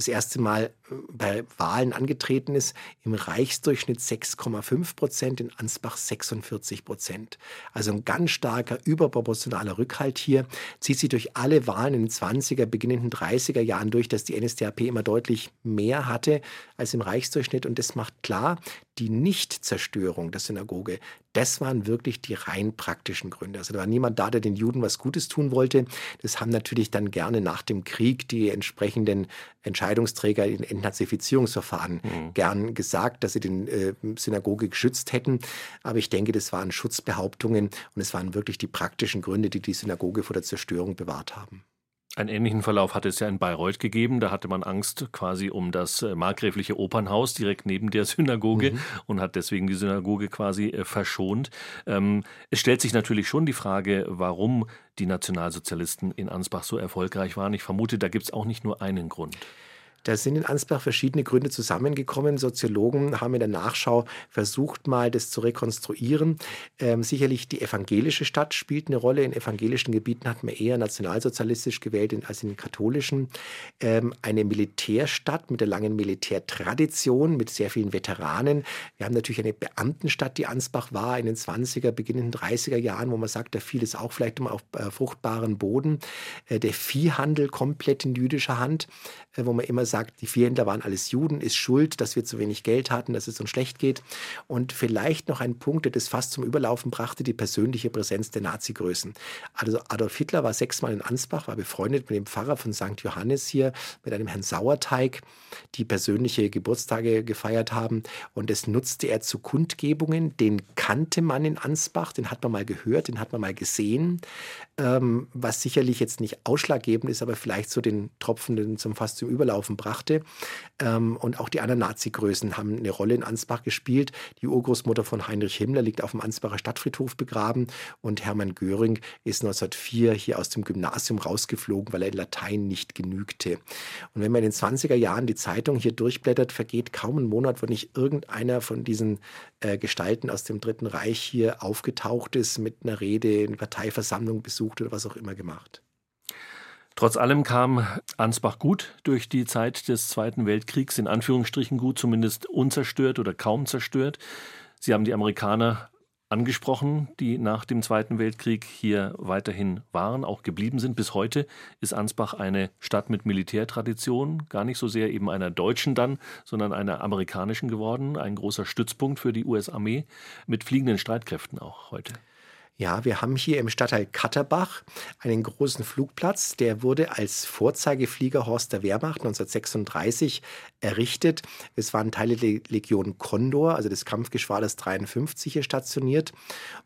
das erste Mal äh, bei Wahlen angetreten ist, im Reichsdurchschnitt 6,5 Prozent, in Ansbach 46 Prozent. Also ein ganz starker, überproportionaler Rückhalt hier, zieht sich durch alle Wahlen in den 20er, beginnenden 30er Jahren durch, dass die NSDAP immer deutlich mehr hatte als im Reichsdurchschnitt. Und das macht klar, die Nichtzerstörung der Synagoge, das waren wirklich die rein praktischen Gründe. Also da war niemand da, der den Juden was Gutes tun wollte. Das haben natürlich dann gerne nach dem Krieg die entsprechenden Entscheidungsträger in Entnazifizierungsverfahren mhm. gern gesagt, dass sie den äh, Synagoge geschützt hätten. Aber ich denke, das waren Schutzbehauptungen und es waren wirklich die praktischen Gründe, die die Synagoge vor der Zerstörung bewahrt haben. Einen ähnlichen Verlauf hat es ja in Bayreuth gegeben. Da hatte man Angst quasi um das äh, markgräfliche Opernhaus direkt neben der (laughs) Synagoge mhm. und hat deswegen die Synagoge quasi äh, verschont. Ähm, es stellt sich natürlich schon die Frage, warum die Nationalsozialisten in Ansbach so erfolgreich waren. Ich vermute, da gibt es auch nicht nur einen Grund. Da sind in Ansbach verschiedene Gründe zusammengekommen. Soziologen haben in der Nachschau versucht, mal das zu rekonstruieren. Ähm, sicherlich die evangelische Stadt spielt eine Rolle. In evangelischen Gebieten hat man eher nationalsozialistisch gewählt als in katholischen. Ähm, eine Militärstadt mit der langen Militärtradition, mit sehr vielen Veteranen. Wir haben natürlich eine Beamtenstadt, die Ansbach war in den 20er, beginnenden 30er Jahren, wo man sagt, da fiel es auch vielleicht immer auf äh, fruchtbaren Boden. Äh, der Viehhandel komplett in jüdischer Hand, äh, wo man immer sagt, die Viehhändler waren alles Juden, ist schuld, dass wir zu wenig Geld hatten, dass es uns schlecht geht. Und vielleicht noch ein Punkt, der das fast zum Überlaufen brachte, die persönliche Präsenz der Nazi-Größen. Also Adolf Hitler war sechsmal in Ansbach, war befreundet mit dem Pfarrer von St. Johannes hier, mit einem Herrn Sauerteig, die persönliche Geburtstage gefeiert haben. Und das nutzte er zu Kundgebungen. Den kannte man in Ansbach, den hat man mal gehört, den hat man mal gesehen. Ähm, was sicherlich jetzt nicht ausschlaggebend ist, aber vielleicht so den Tropfen zum fast zum Überlaufen brachte. Ähm, und auch die anderen Nazi-Größen haben eine Rolle in Ansbach gespielt. Die Urgroßmutter von Heinrich Himmler liegt auf dem Ansbacher Stadtfriedhof begraben und Hermann Göring ist 1904 hier aus dem Gymnasium rausgeflogen, weil er in Latein nicht genügte. Und wenn man in den 20er Jahren die Zeitung hier durchblättert, vergeht kaum ein Monat, wo nicht irgendeiner von diesen äh, Gestalten aus dem Dritten Reich hier aufgetaucht ist, mit einer Rede, eine Parteiversammlung besucht oder was auch immer gemacht. Trotz allem kam Ansbach gut durch die Zeit des Zweiten Weltkriegs, in Anführungsstrichen gut, zumindest unzerstört oder kaum zerstört. Sie haben die Amerikaner angesprochen, die nach dem Zweiten Weltkrieg hier weiterhin waren, auch geblieben sind. Bis heute ist Ansbach eine Stadt mit Militärtradition, gar nicht so sehr eben einer deutschen dann, sondern einer amerikanischen geworden, ein großer Stützpunkt für die US-Armee mit fliegenden Streitkräften auch heute. Ja, wir haben hier im Stadtteil Katterbach einen großen Flugplatz. Der wurde als Vorzeigefliegerhorst der Wehrmacht 1936 errichtet. Es waren Teile der Legion Condor, also des Kampfgeschwaders 53 hier stationiert.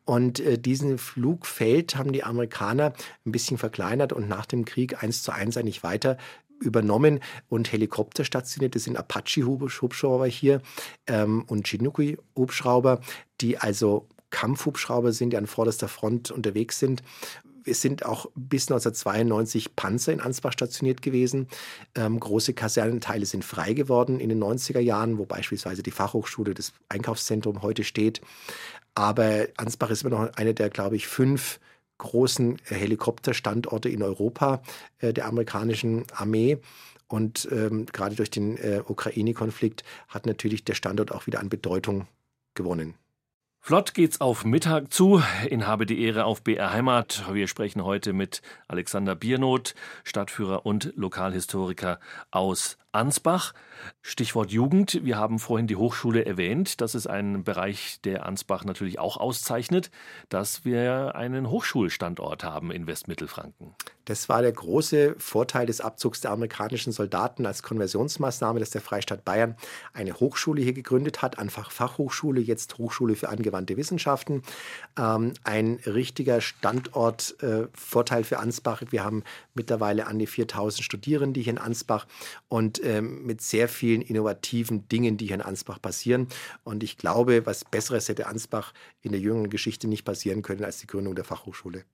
Und äh, diesen Flugfeld haben die Amerikaner ein bisschen verkleinert und nach dem Krieg eins zu eins eigentlich weiter übernommen und Helikopter stationiert. Das sind Apache-Hubschrauber hier ähm, und Chinook-Hubschrauber, die also Kampfhubschrauber sind, die an vorderster Front unterwegs sind. Es sind auch bis 1992 Panzer in Ansbach stationiert gewesen. Ähm, große Kasernenteile sind frei geworden in den 90er Jahren, wo beispielsweise die Fachhochschule, das Einkaufszentrum heute steht. Aber Ansbach ist immer noch einer der, glaube ich, fünf großen Helikopterstandorte in Europa äh, der amerikanischen Armee. Und ähm, gerade durch den äh, Ukraine-Konflikt hat natürlich der Standort auch wieder an Bedeutung gewonnen. Flott geht's auf Mittag zu. In Habe die Ehre auf BR Heimat. Wir sprechen heute mit Alexander Biernot, Stadtführer und Lokalhistoriker aus Ansbach. Stichwort Jugend. Wir haben vorhin die Hochschule erwähnt. Das ist ein Bereich, der Ansbach natürlich auch auszeichnet, dass wir einen Hochschulstandort haben in Westmittelfranken. Das war der große Vorteil des Abzugs der amerikanischen Soldaten als Konversionsmaßnahme, dass der Freistaat Bayern eine Hochschule hier gegründet hat, einfach Fachhochschule, jetzt Hochschule für angewandte Wissenschaften. Ähm, ein richtiger Standortvorteil äh, für Ansbach. Wir haben mittlerweile an die 4000 Studierende hier in Ansbach und ähm, mit sehr vielen innovativen Dingen, die hier in Ansbach passieren. Und ich glaube, was Besseres hätte Ansbach in der jüngeren Geschichte nicht passieren können als die Gründung der Fachhochschule.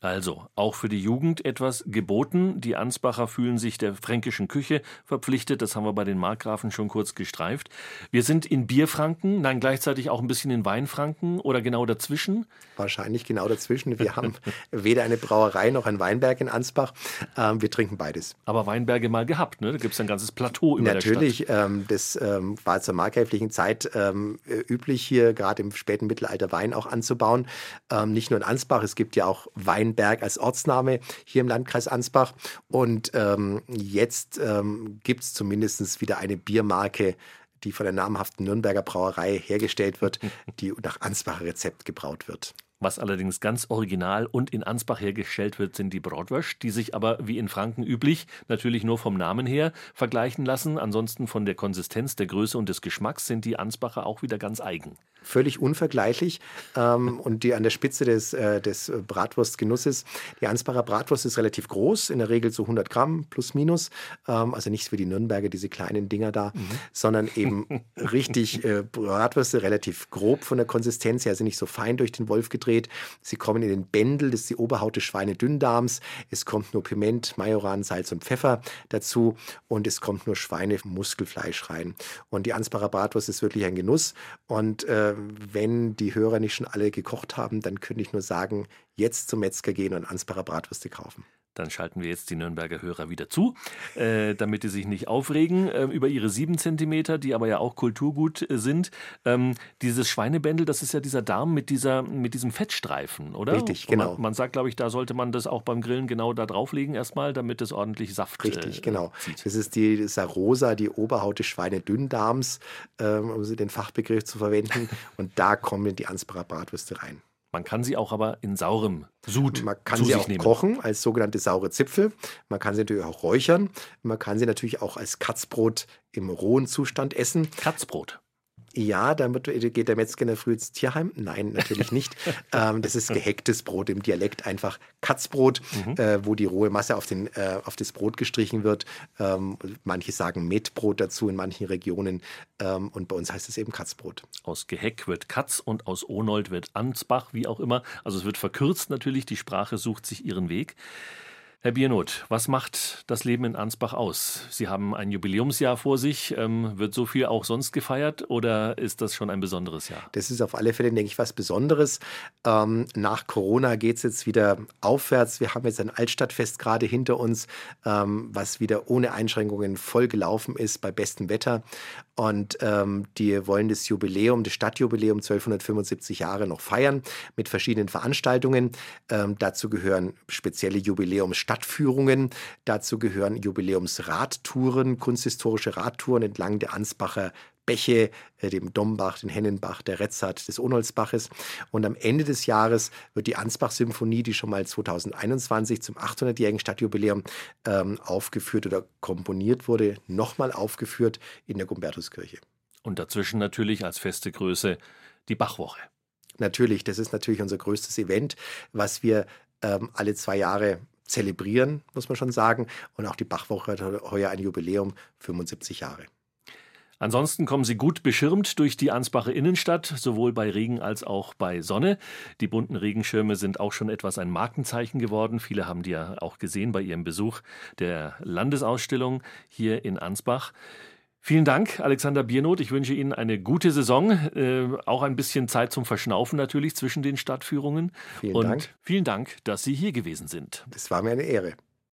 Also, auch für die Jugend etwas geboten. Die Ansbacher fühlen sich der fränkischen Küche verpflichtet. Das haben wir bei den Markgrafen schon kurz gestreift. Wir sind in Bierfranken, nein, gleichzeitig auch ein bisschen in Weinfranken oder genau dazwischen? Wahrscheinlich genau dazwischen. Wir haben (laughs) weder eine Brauerei noch ein Weinberg in Ansbach. Ähm, wir trinken beides. Aber Weinberge mal gehabt, ne? Da gibt es ein ganzes Plateau über Natürlich, der Stadt. Ähm, das ähm, war zur markgräflichen Zeit ähm, üblich, hier gerade im späten Mittelalter Wein auch anzubauen. Ähm, nicht nur in Ansbach, es gibt ja auch Wein Weinberg als Ortsname hier im Landkreis Ansbach. Und ähm, jetzt ähm, gibt es zumindest wieder eine Biermarke, die von der namhaften Nürnberger Brauerei hergestellt wird, (laughs) die nach Ansbacher Rezept gebraut wird. Was allerdings ganz original und in Ansbach hergestellt wird, sind die Bratwurst, die sich aber wie in Franken üblich natürlich nur vom Namen her vergleichen lassen. Ansonsten von der Konsistenz, der Größe und des Geschmacks sind die Ansbacher auch wieder ganz eigen völlig unvergleichlich ähm, und die an der Spitze des, äh, des Bratwurstgenusses. Die Ansbacher Bratwurst ist relativ groß, in der Regel so 100 Gramm plus minus, ähm, also nicht wie die Nürnberger, diese kleinen Dinger da, mhm. sondern eben (laughs) richtig äh, Bratwürste, relativ grob von der Konsistenz her, also nicht so fein durch den Wolf gedreht. Sie kommen in den Bändel, das ist die Oberhaut des Schweinedünndarms. Es kommt nur Piment, Majoran, Salz und Pfeffer dazu und es kommt nur Schweinemuskelfleisch rein. Und die Ansbacher Bratwurst ist wirklich ein Genuss und äh, wenn die Hörer nicht schon alle gekocht haben, dann könnte ich nur sagen, jetzt zum Metzger gehen und Ansbacher Bratwürste kaufen. Dann schalten wir jetzt die Nürnberger Hörer wieder zu, äh, damit die sich nicht aufregen äh, über ihre sieben Zentimeter, die aber ja auch Kulturgut äh, sind. Ähm, dieses Schweinebändel, das ist ja dieser Darm mit, dieser, mit diesem Fettstreifen, oder? Richtig, genau. Man, man, sagt, glaube ich, da sollte man das auch beim Grillen genau da drauflegen erstmal, damit es ordentlich Saft Richtig, äh, genau. Zieht. Das ist die Sarosa, die Oberhaut des Schweinedünnddarms, ähm, um den Fachbegriff zu verwenden. (laughs) Und da kommen die Ansbacher Bratwürste rein. Man kann sie auch aber in saurem Sud Man kann sie auch nehmen. kochen als sogenannte saure Zipfel. Man kann sie natürlich auch räuchern. Man kann sie natürlich auch als Katzbrot im rohen Zustand essen. Katzbrot. Ja, damit geht der Metzger in der Früh ins Tierheim. Nein, natürlich nicht. (laughs) ähm, das ist gehacktes Brot, im Dialekt einfach Katzbrot, mhm. äh, wo die rohe Masse auf, den, äh, auf das Brot gestrichen wird. Ähm, manche sagen Metbrot dazu in manchen Regionen. Ähm, und bei uns heißt es eben Katzbrot. Aus Geheck wird Katz und aus Onold wird Ansbach, wie auch immer. Also es wird verkürzt natürlich, die Sprache sucht sich ihren Weg. Herr Biernot, was macht das Leben in Ansbach aus? Sie haben ein Jubiläumsjahr vor sich. Ähm, wird so viel auch sonst gefeiert oder ist das schon ein besonderes Jahr? Das ist auf alle Fälle, denke ich, was Besonderes. Ähm, nach Corona geht es jetzt wieder aufwärts. Wir haben jetzt ein Altstadtfest gerade hinter uns, ähm, was wieder ohne Einschränkungen voll gelaufen ist bei bestem Wetter. Und ähm, die wollen das Jubiläum, das Stadtjubiläum 1275 Jahre noch feiern mit verschiedenen Veranstaltungen. Ähm, dazu gehören spezielle Jubiläumsstadtjubiläum. Stadtführungen. Dazu gehören Jubiläumsradtouren, kunsthistorische Radtouren entlang der Ansbacher Bäche, äh, dem Dombach, den Hennenbach, der Retzart, des Onolsbaches. Und am Ende des Jahres wird die Ansbach-Symphonie, die schon mal 2021 zum 800-jährigen Stadtjubiläum ähm, aufgeführt oder komponiert wurde, nochmal aufgeführt in der Gumbertuskirche. Und dazwischen natürlich als feste Größe die Bachwoche. Natürlich, das ist natürlich unser größtes Event, was wir ähm, alle zwei Jahre zelebrieren, muss man schon sagen. Und auch die Bachwoche hat heuer ein Jubiläum, 75 Jahre. Ansonsten kommen Sie gut beschirmt durch die Ansbacher Innenstadt, sowohl bei Regen als auch bei Sonne. Die bunten Regenschirme sind auch schon etwas ein Markenzeichen geworden. Viele haben die ja auch gesehen bei ihrem Besuch der Landesausstellung hier in Ansbach. Vielen Dank, Alexander Biernot. Ich wünsche Ihnen eine gute Saison. Äh, auch ein bisschen Zeit zum Verschnaufen natürlich zwischen den Stadtführungen. Vielen Und Dank. Vielen Dank, dass Sie hier gewesen sind. Das war mir eine Ehre.